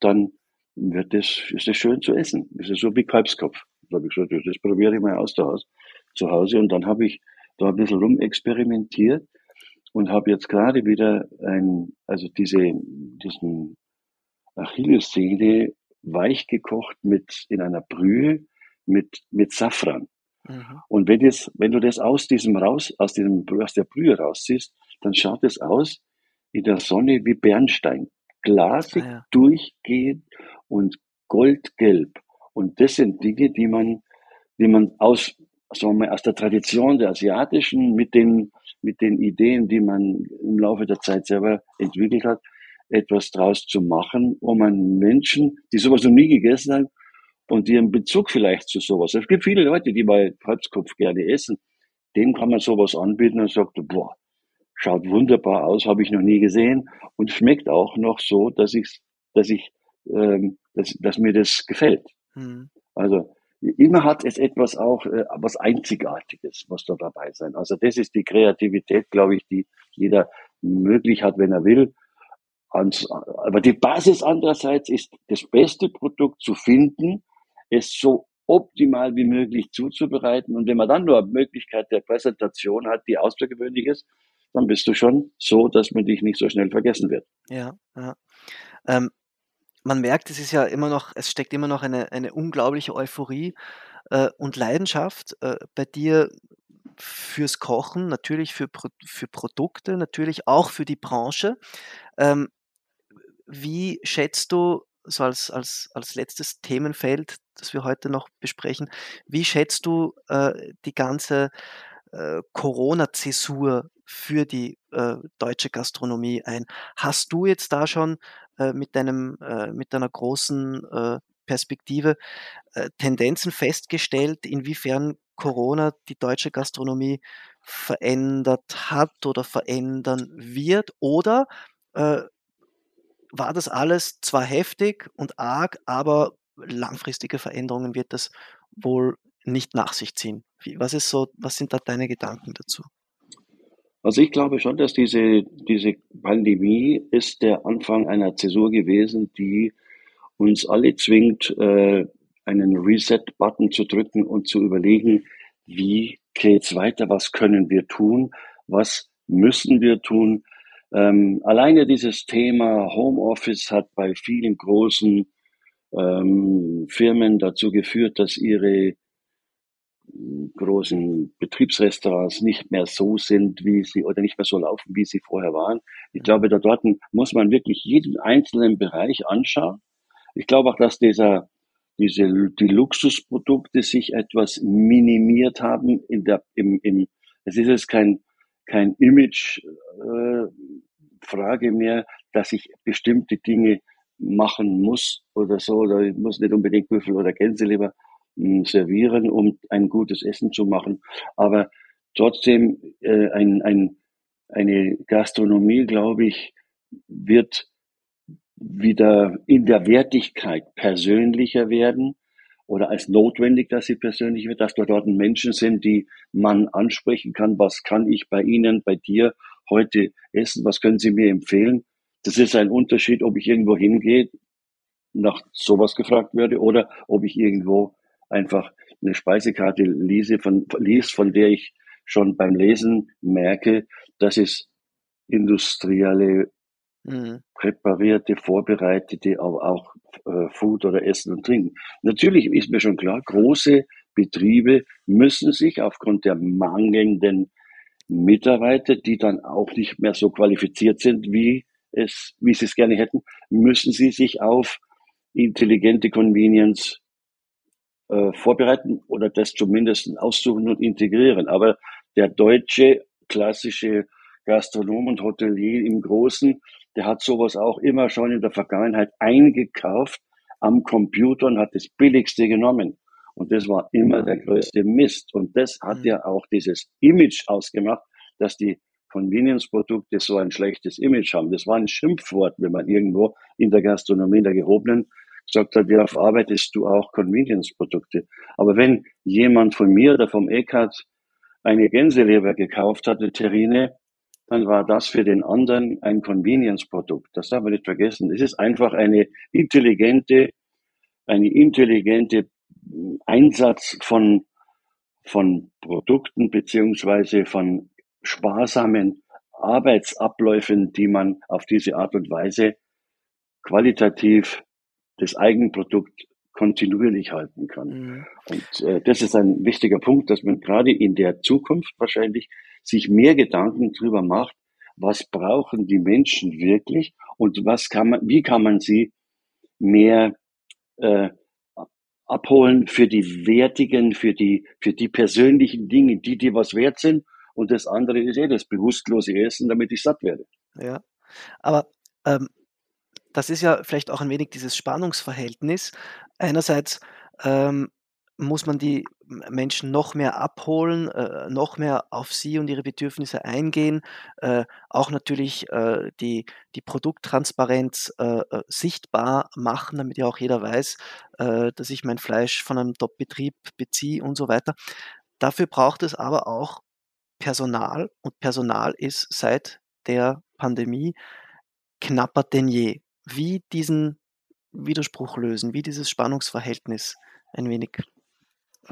dann wird das, ist das schön zu essen. Das ist so wie Kalbskopf. Da habe ich gesagt, das probiere ich mal aus zu Hause, zu Hause. Und dann habe ich da ein bisschen rumexperimentiert und habe jetzt gerade wieder ein, also diese, diesen Achillessehne weich gekocht mit, in einer Brühe mit, mit Safran. Mhm. Und wenn, das, wenn du das aus diesem raus, aus diesem, aus der Brühe rausziehst, dann schaut es aus in der Sonne wie Bernstein. Glasig, ah, ja. durchgehend und goldgelb. Und das sind Dinge, die man, die man aus, sagen wir mal, aus der Tradition der Asiatischen mit den, mit den Ideen, die man im Laufe der Zeit selber entwickelt hat, etwas draus zu machen, um an Menschen, die sowas noch nie gegessen haben und einen Bezug vielleicht zu sowas. Es gibt viele Leute, die mal Kalbskopf gerne essen. Dem kann man sowas anbieten und sagt, boah, schaut wunderbar aus, habe ich noch nie gesehen und schmeckt auch noch so, dass ich, dass ich, ähm, dass, dass mir das gefällt. Mhm. Also immer hat es etwas auch, äh, was Einzigartiges, was da dabei sein. Also das ist die Kreativität, glaube ich, die jeder möglich hat, wenn er will. Aber die Basis andererseits ist, das beste Produkt zu finden, es so optimal wie möglich zuzubereiten. Und wenn man dann nur eine Möglichkeit der Präsentation hat, die außergewöhnlich ist, dann bist du schon so, dass man dich nicht so schnell vergessen wird. Ja, ja. Ähm, man merkt, es ist ja immer noch, es steckt immer noch eine, eine unglaubliche Euphorie äh, und Leidenschaft äh, bei dir fürs Kochen, natürlich für, für Produkte, natürlich auch für die Branche. Ähm, wie schätzt du, so als, als, als letztes Themenfeld, das wir heute noch besprechen, wie schätzt du äh, die ganze äh, Corona-Zäsur für die äh, deutsche Gastronomie ein? Hast du jetzt da schon äh, mit, deinem, äh, mit deiner großen äh, Perspektive Tendenzen festgestellt, inwiefern Corona die deutsche Gastronomie verändert hat oder verändern wird? Oder war das alles zwar heftig und arg, aber langfristige Veränderungen wird das wohl nicht nach sich ziehen. Was ist so, was sind da deine Gedanken dazu? Also ich glaube schon, dass diese, diese Pandemie ist der Anfang einer Zäsur gewesen, die uns alle zwingt, äh, einen Reset-Button zu drücken und zu überlegen, wie geht's weiter, was können wir tun, was müssen wir tun, ähm, alleine dieses Thema Homeoffice hat bei vielen großen ähm, Firmen dazu geführt, dass ihre hm, großen Betriebsrestaurants nicht mehr so sind, wie sie oder nicht mehr so laufen, wie sie vorher waren. Ich glaube, da dort muss man wirklich jeden einzelnen Bereich anschauen. Ich glaube auch, dass dieser, diese, die Luxusprodukte sich etwas minimiert haben in der, im, im, es ist jetzt kein, kein Image, äh, mehr, dass ich bestimmte Dinge machen muss oder so, oder ich muss nicht unbedingt Büffel oder Gänseleber mh, hm, servieren, um ein gutes Essen zu machen. Aber trotzdem äh, ein, ein, eine Gastronomie, glaube ich, wird wieder in der Wertigkeit persönlicher werden oder als notwendig, dass sie persönlich wird, dass da dort Menschen sind, die man ansprechen kann, was kann ich bei Ihnen, bei dir heute essen, was können Sie mir empfehlen? Das ist ein Unterschied, ob ich irgendwo hingehe, nach sowas gefragt werde oder ob ich irgendwo einfach eine Speisekarte lese, von, liest, von der ich schon beim Lesen merke, dass es industrielle Mhm. präparierte, vorbereitete, aber auch äh, Food oder Essen und Trinken. Natürlich ist mir schon klar, große Betriebe müssen sich aufgrund der mangelnden Mitarbeiter, die dann auch nicht mehr so qualifiziert sind, wie es, wie sie es gerne hätten, müssen sie sich auf intelligente Convenience äh, vorbereiten oder das zumindest aussuchen und integrieren. Aber der deutsche klassische Gastronom und Hotelier im Großen der hat sowas auch immer schon in der Vergangenheit eingekauft am Computer und hat das Billigste genommen. Und das war immer der größte Mist. Und das hat ja auch dieses Image ausgemacht, dass die Convenience-Produkte so ein schlechtes Image haben. Das war ein Schimpfwort, wenn man irgendwo in der Gastronomie, in der gehobenen, gesagt hat, ja, verarbeitest du auch Convenience-Produkte. Aber wenn jemand von mir oder vom ECAT eine Gänseleber gekauft hat, eine Terrine, dann war das für den anderen ein Convenience-Produkt. Das darf man nicht vergessen. Es ist einfach eine intelligente, eine intelligente Einsatz von, von Produkten beziehungsweise von sparsamen Arbeitsabläufen, die man auf diese Art und Weise qualitativ das Eigenprodukt kontinuierlich halten kann. Mhm. Und äh, das ist ein wichtiger Punkt, dass man gerade in der Zukunft wahrscheinlich sich mehr Gedanken darüber macht, was brauchen die Menschen wirklich und was kann man, wie kann man sie mehr äh, abholen für die wertigen, für die, für die persönlichen Dinge, die dir was wert sind. Und das andere ist eh das bewusstlose Essen, damit ich satt werde. Ja, aber ähm, das ist ja vielleicht auch ein wenig dieses Spannungsverhältnis. Einerseits ähm, muss man die Menschen noch mehr abholen, äh, noch mehr auf sie und ihre Bedürfnisse eingehen, äh, auch natürlich äh, die, die Produkttransparenz äh, äh, sichtbar machen, damit ja auch jeder weiß, äh, dass ich mein Fleisch von einem Top-Betrieb beziehe und so weiter. Dafür braucht es aber auch Personal und Personal ist seit der Pandemie knapper denn je wie diesen Widerspruch lösen, wie dieses Spannungsverhältnis ein wenig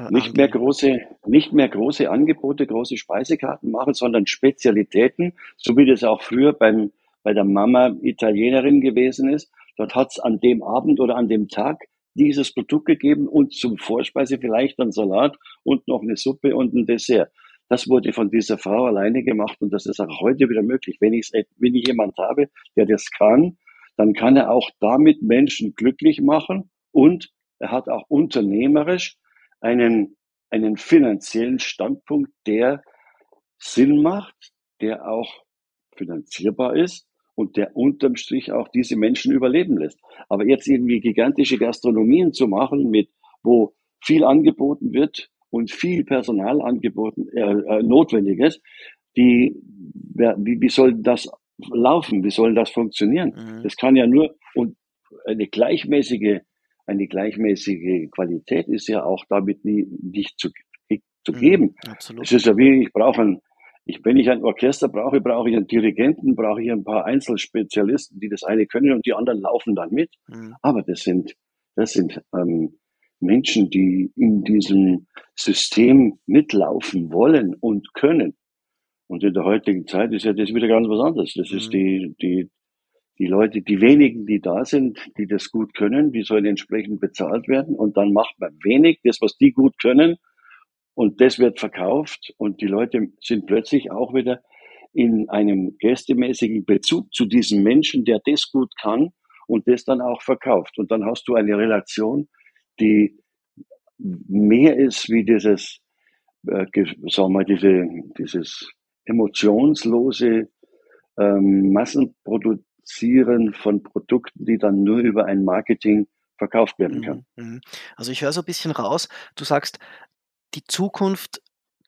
nicht mehr große, nicht mehr große Angebote, große Speisekarten machen, sondern Spezialitäten, so wie das auch früher beim, bei der Mama Italienerin gewesen ist. Dort hat es an dem Abend oder an dem Tag dieses Produkt gegeben und zum Vorspeise vielleicht ein Salat und noch eine Suppe und ein Dessert. Das wurde von dieser Frau alleine gemacht und das ist auch heute wieder möglich. Wenn ich, wenn ich jemand habe, der das kann, dann kann er auch damit Menschen glücklich machen und er hat auch unternehmerisch einen, einen finanziellen Standpunkt, der Sinn macht, der auch finanzierbar ist und der unterm Strich auch diese Menschen überleben lässt. Aber jetzt irgendwie gigantische Gastronomien zu machen, mit wo viel angeboten wird und viel Personal angeboten äh, äh, notwendig ist, die, wie, wie soll das laufen? Wie soll das funktionieren? Mhm. Das kann ja nur, und eine gleichmäßige, eine gleichmäßige Qualität ist ja auch damit nie, nicht zu, zu mhm. geben. Absolut. Es ist ja wie, ich brauche ein, ich, wenn ich ein Orchester brauche, brauche ich einen Dirigenten, brauche ich ein paar Einzelspezialisten, die das eine können und die anderen laufen dann mit. Mhm. Aber das sind, das sind ähm, Menschen, die in diesem System mitlaufen wollen und können. Und in der heutigen Zeit ist ja das wieder ganz was anderes. Das ist mhm. die, die, die Leute, die wenigen, die da sind, die das gut können, die sollen entsprechend bezahlt werden. Und dann macht man wenig, das, was die gut können. Und das wird verkauft. Und die Leute sind plötzlich auch wieder in einem gästemäßigen Bezug zu diesem Menschen, der das gut kann und das dann auch verkauft. Und dann hast du eine Relation, die mehr ist wie dieses, äh, sagen wir, diese, dieses emotionslose ähm, Massenproduzieren von Produkten, die dann nur über ein Marketing verkauft werden kann. Mhm, mhm. Also ich höre so ein bisschen raus, du sagst, die Zukunft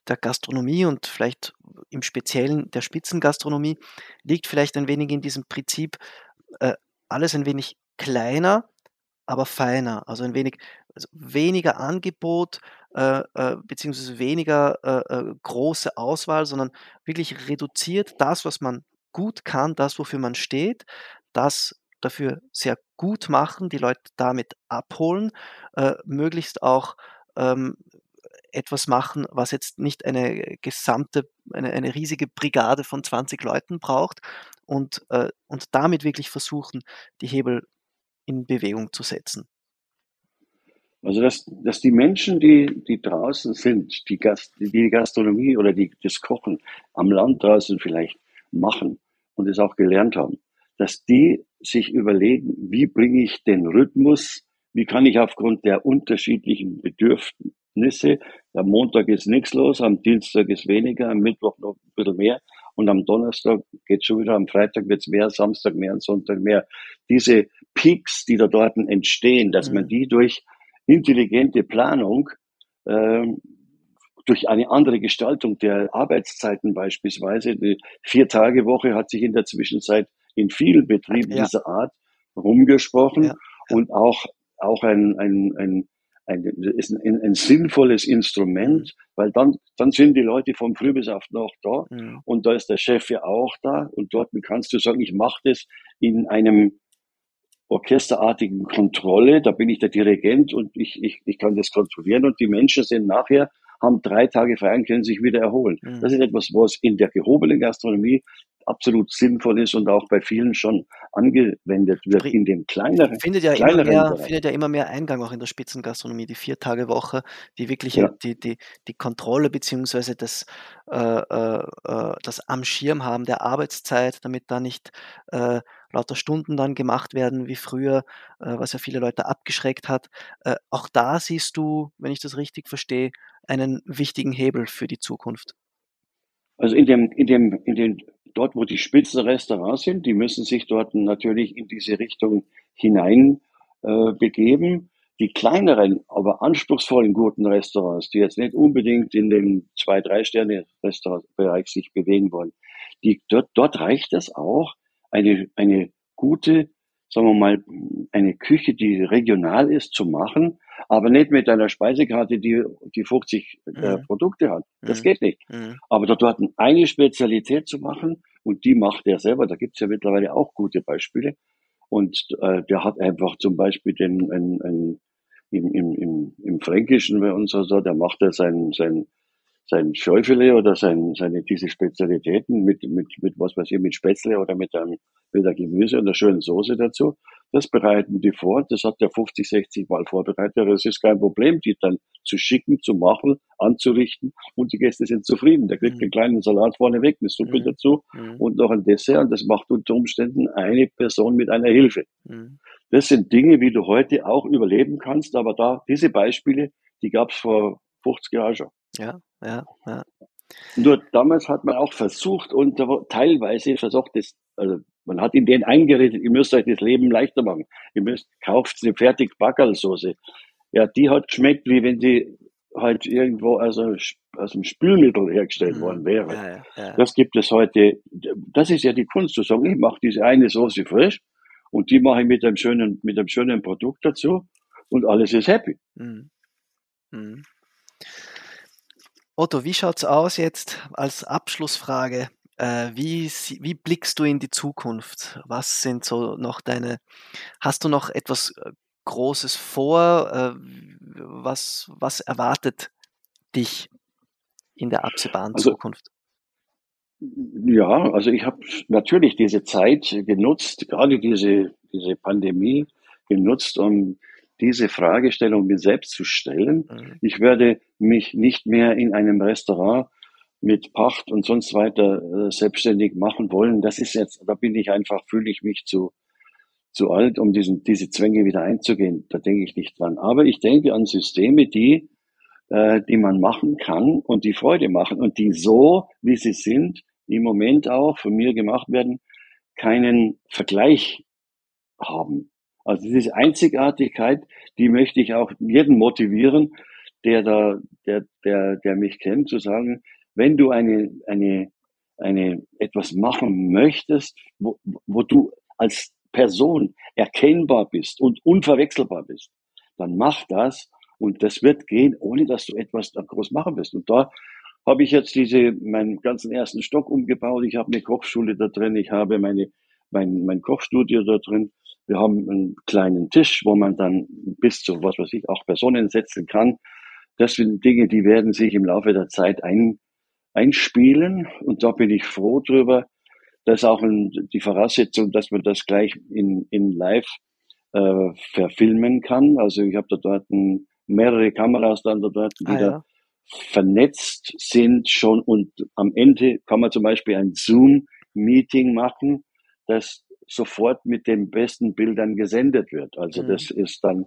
der Gastronomie und vielleicht im Speziellen der Spitzengastronomie liegt vielleicht ein wenig in diesem Prinzip, äh, alles ein wenig kleiner, aber feiner. Also ein wenig also weniger Angebot, äh, äh, beziehungsweise weniger äh, äh, große Auswahl, sondern wirklich reduziert das, was man gut kann, das, wofür man steht, das dafür sehr gut machen, die Leute damit abholen, äh, möglichst auch ähm, etwas machen, was jetzt nicht eine gesamte, eine, eine riesige Brigade von 20 Leuten braucht und, äh, und damit wirklich versuchen, die Hebel in Bewegung zu setzen. Also dass, dass die Menschen, die, die draußen sind, die, Gast, die Gastronomie oder die, das Kochen am Land draußen vielleicht machen und es auch gelernt haben, dass die sich überlegen, wie bringe ich den Rhythmus, wie kann ich aufgrund der unterschiedlichen Bedürfnisse, am Montag ist nichts los, am Dienstag ist weniger, am Mittwoch noch ein bisschen mehr und am Donnerstag geht schon wieder, am Freitag wird es mehr, Samstag mehr und Sonntag mehr. Diese Peaks, die da dort entstehen, dass man mhm. die durch intelligente Planung äh, durch eine andere Gestaltung der Arbeitszeiten beispielsweise. Die Vier-Tage-Woche hat sich in der Zwischenzeit in vielen Betrieben ja. dieser Art rumgesprochen ja. Ja. und auch auch ein, ein, ein, ein, ein, ein sinnvolles Instrument, weil dann, dann sind die Leute vom Früh bis auf noch da mhm. und da ist der Chef ja auch da und dort kannst du sagen, ich mache das in einem orchesterartigen Kontrolle, da bin ich der Dirigent und ich, ich, ich kann das kontrollieren und die Menschen sind nachher haben drei Tage frei und können sich wieder erholen. Mhm. Das ist etwas, was in der gehobenen Gastronomie absolut sinnvoll ist und auch bei vielen schon angewendet wird in den kleineren findet ja, kleineren immer mehr, findet ja immer mehr Eingang auch in der Spitzengastronomie, die Vier-Tage-Woche, die wirklich ja. die, die, die Kontrolle beziehungsweise das, äh, äh, äh, das am Schirm haben der Arbeitszeit, damit da nicht äh, lauter Stunden dann gemacht werden wie früher, äh, was ja viele Leute abgeschreckt hat. Äh, auch da siehst du, wenn ich das richtig verstehe, einen wichtigen Hebel für die Zukunft? Also in dem, in dem, in den, dort, wo die Spitzenrestaurants sind, die müssen sich dort natürlich in diese Richtung hinein äh, begeben. Die kleineren, aber anspruchsvollen guten Restaurants, die jetzt nicht unbedingt in dem zwei, drei Sterne Restaurantbereich sich bewegen wollen, die, dort, dort reicht es auch, eine, eine gute sagen wir mal, eine Küche, die regional ist, zu machen, aber nicht mit einer Speisekarte, die, die 50 äh, mhm. äh, Produkte hat. Das mhm. geht nicht. Mhm. Aber dort eine Spezialität zu machen, und die macht er selber, da gibt's ja mittlerweile auch gute Beispiele. Und äh, der hat einfach zum Beispiel den, ein, ein, im, im, im, im Fränkischen bei uns oder so, der macht er sein, sein sein Schäufele oder sein, seine, diese Spezialitäten mit, mit, mit was weiß ich, mit Spätzle oder mit einem, mit der Gemüse und einer schönen Soße dazu. Das bereiten die vor. Das hat der 50, 60 Mal vorbereitet. Das ist kein Problem, die dann zu schicken, zu machen, anzurichten und die Gäste sind zufrieden. Der kriegt mhm. einen kleinen Salat vorne weg, eine Suppe mhm. dazu mhm. und noch ein Dessert und das macht unter Umständen eine Person mit einer Hilfe. Mhm. Das sind Dinge, wie du heute auch überleben kannst, aber da, diese Beispiele, die gab es vor 50 Jahren schon. Ja, ja, ja. Nur damals hat man auch versucht und teilweise versucht, das, also man hat in den eingeredet, ihr müsst euch das Leben leichter machen. Ihr müsst, kauft eine fertig Backerlsoße. Ja, die hat geschmeckt, wie wenn die halt irgendwo also aus dem Spülmittel hergestellt mhm. worden wäre. Ja, ja, ja. Das gibt es heute. Das ist ja die Kunst zu sagen, ich mache diese eine Soße frisch und die mache ich mit einem schönen, mit einem schönen Produkt dazu und alles ist happy. Mhm. Mhm. Otto, wie schaut es aus jetzt als Abschlussfrage? Äh, wie, wie blickst du in die Zukunft? Was sind so noch deine, hast du noch etwas äh, Großes vor? Äh, was, was erwartet dich in der absehbaren also, Zukunft? Ja, also ich habe natürlich diese Zeit genutzt, gerade diese, diese Pandemie genutzt, um diese Fragestellung mir selbst zu stellen. Mhm. Ich werde mich nicht mehr in einem Restaurant mit Pacht und sonst weiter äh, selbstständig machen wollen. Das ist jetzt, da bin ich einfach, fühle ich mich zu, zu alt, um diesen, diese Zwänge wieder einzugehen. Da denke ich nicht dran. Aber ich denke an Systeme, die, äh, die man machen kann und die Freude machen und die so, wie sie sind, im Moment auch von mir gemacht werden, keinen Vergleich haben. Also diese Einzigartigkeit, die möchte ich auch jeden motivieren, der da, der, der, der mich kennt, zu sagen, wenn du eine, eine, eine, etwas machen möchtest, wo, wo du als Person erkennbar bist und unverwechselbar bist, dann mach das und das wird gehen, ohne dass du etwas groß machen wirst. Und da habe ich jetzt diese, meinen ganzen ersten Stock umgebaut. Ich habe eine Kochschule da drin. Ich habe meine, mein, mein Kochstudio da drin. Wir haben einen kleinen Tisch, wo man dann bis zu, was weiß ich, auch Personen setzen kann. Das sind Dinge, die werden sich im Laufe der Zeit ein, einspielen. Und da bin ich froh drüber. Das ist auch die Voraussetzung, dass man das gleich in, in live äh, verfilmen kann. Also ich habe da dort ein, mehrere Kameras dann da dort, die ah, ja. da vernetzt sind schon und am Ende kann man zum Beispiel ein Zoom-Meeting machen, das sofort mit den besten Bildern gesendet wird. Also mhm. das ist dann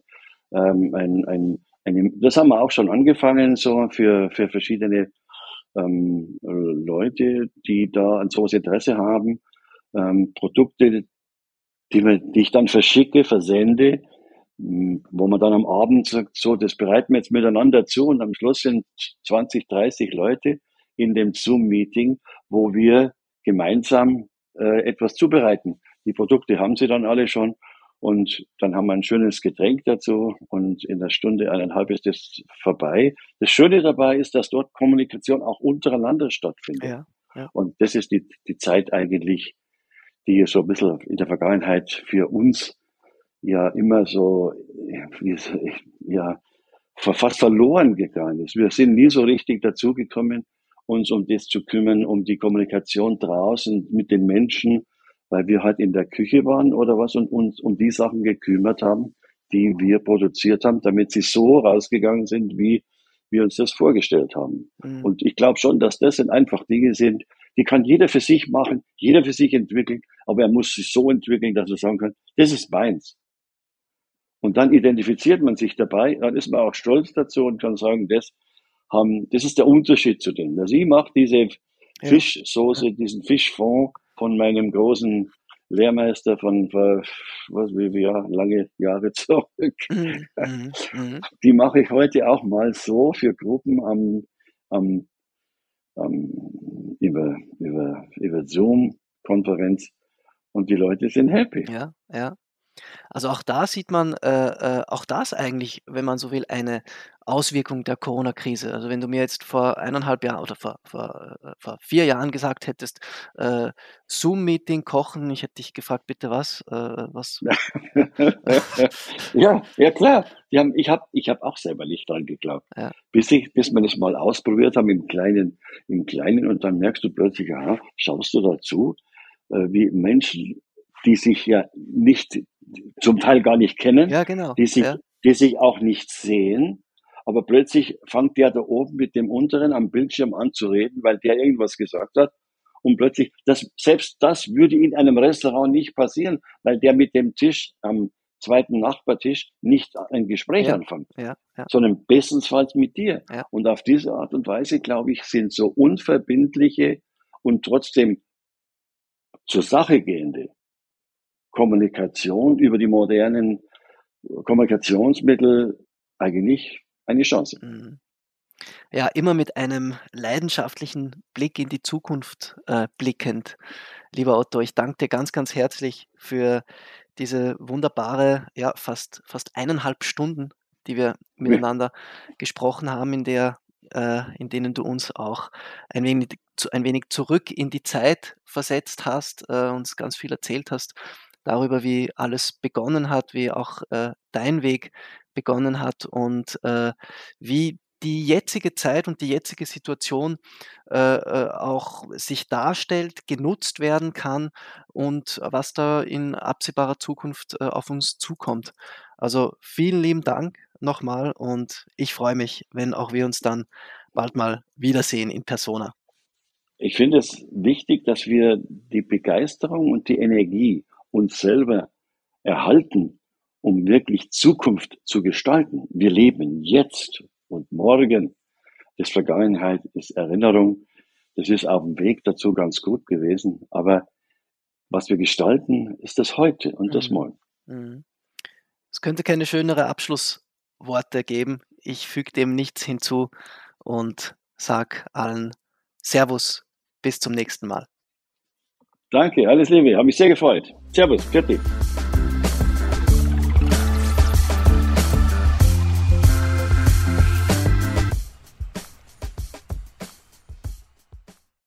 ähm, ein, ein, ein, das haben wir auch schon angefangen, so für, für verschiedene ähm, Leute, die da an sowas Interesse haben, ähm, Produkte, die, die ich dann verschicke, versende, wo man dann am Abend sagt, so, das bereiten wir jetzt miteinander zu und am Schluss sind 20, 30 Leute in dem Zoom-Meeting, wo wir gemeinsam äh, etwas zubereiten. Die Produkte haben sie dann alle schon Und dann haben wir ein schönes Getränk dazu und in der Stunde eineinhalb ist es vorbei. Das Schöne dabei ist, dass dort Kommunikation auch untereinander stattfindet. Ja, ja. Und das ist die, die Zeit eigentlich, die so ein bisschen in der Vergangenheit für uns ja immer so, ja, fast verloren gegangen ist. Wir sind nie so richtig dazugekommen, uns um das zu kümmern, um die Kommunikation draußen mit den Menschen, weil wir halt in der Küche waren oder was und uns um die Sachen gekümmert haben, die wir produziert haben, damit sie so rausgegangen sind, wie wir uns das vorgestellt haben. Mhm. Und ich glaube schon, dass das sind einfach Dinge sind, die kann jeder für sich machen, jeder für sich entwickeln, aber er muss sich so entwickeln, dass er sagen kann, das ist meins. Und dann identifiziert man sich dabei, dann ist man auch stolz dazu und kann sagen, das haben, das ist der Unterschied zu denen. Also ich mache diese Fischsoße, ja. diesen Fischfond von meinem großen Lehrmeister von was wie wir lange Jahre *laughs* zurück. Mhm, mhm, mhm. Die mache ich heute auch mal so für Gruppen am, am, am über, über, über Zoom-Konferenz und die Leute sind happy. Ja, ja. Also auch da sieht man, äh, äh, auch das eigentlich, wenn man so will, eine Auswirkung der Corona-Krise. Also wenn du mir jetzt vor eineinhalb Jahren oder vor, vor, äh, vor vier Jahren gesagt hättest, äh, Zoom-Meeting, Kochen, ich hätte dich gefragt, bitte was? Was? *laughs* ja, ja klar. Haben, ich habe ich hab auch selber nicht dran geglaubt. Ja. Bis, ich, bis wir das mal ausprobiert haben im Kleinen, im Kleinen und dann merkst du plötzlich, aha, schaust du dazu, wie Menschen, die sich ja nicht zum Teil gar nicht kennen, ja, genau. die, sich, ja. die sich auch nicht sehen. Aber plötzlich fängt der da oben mit dem unteren am Bildschirm an zu reden, weil der irgendwas gesagt hat. Und plötzlich, das, selbst das würde in einem Restaurant nicht passieren, weil der mit dem Tisch am zweiten Nachbartisch nicht ein Gespräch ja, anfängt, ja, ja. sondern bestensfalls mit dir. Und auf diese Art und Weise, glaube ich, sind so unverbindliche und trotzdem zur Sache gehende Kommunikation über die modernen Kommunikationsmittel eigentlich eine Chance. Mhm. Ja, immer mit einem leidenschaftlichen Blick in die Zukunft äh, blickend. Lieber Otto, ich danke dir ganz, ganz herzlich für diese wunderbare, ja, fast, fast eineinhalb Stunden, die wir miteinander ja. gesprochen haben, in der äh, in denen du uns auch ein wenig, ein wenig zurück in die Zeit versetzt hast, äh, uns ganz viel erzählt hast darüber, wie alles begonnen hat, wie auch äh, dein Weg begonnen hat und äh, wie die jetzige Zeit und die jetzige Situation äh, äh, auch sich darstellt, genutzt werden kann und was da in absehbarer Zukunft äh, auf uns zukommt. Also vielen lieben Dank nochmal und ich freue mich, wenn auch wir uns dann bald mal wiedersehen in Persona. Ich finde es wichtig, dass wir die Begeisterung und die Energie uns selber erhalten, um wirklich Zukunft zu gestalten. Wir leben jetzt und morgen. Das Vergangenheit ist Erinnerung. Das ist auf dem Weg dazu ganz gut gewesen. Aber was wir gestalten, ist das heute und das mhm. morgen. Mhm. Es könnte keine schönere Abschlussworte geben. Ich füge dem nichts hinzu und sage allen Servus, bis zum nächsten Mal. Danke, alles Liebe, habe mich sehr gefreut. Servus, fertig.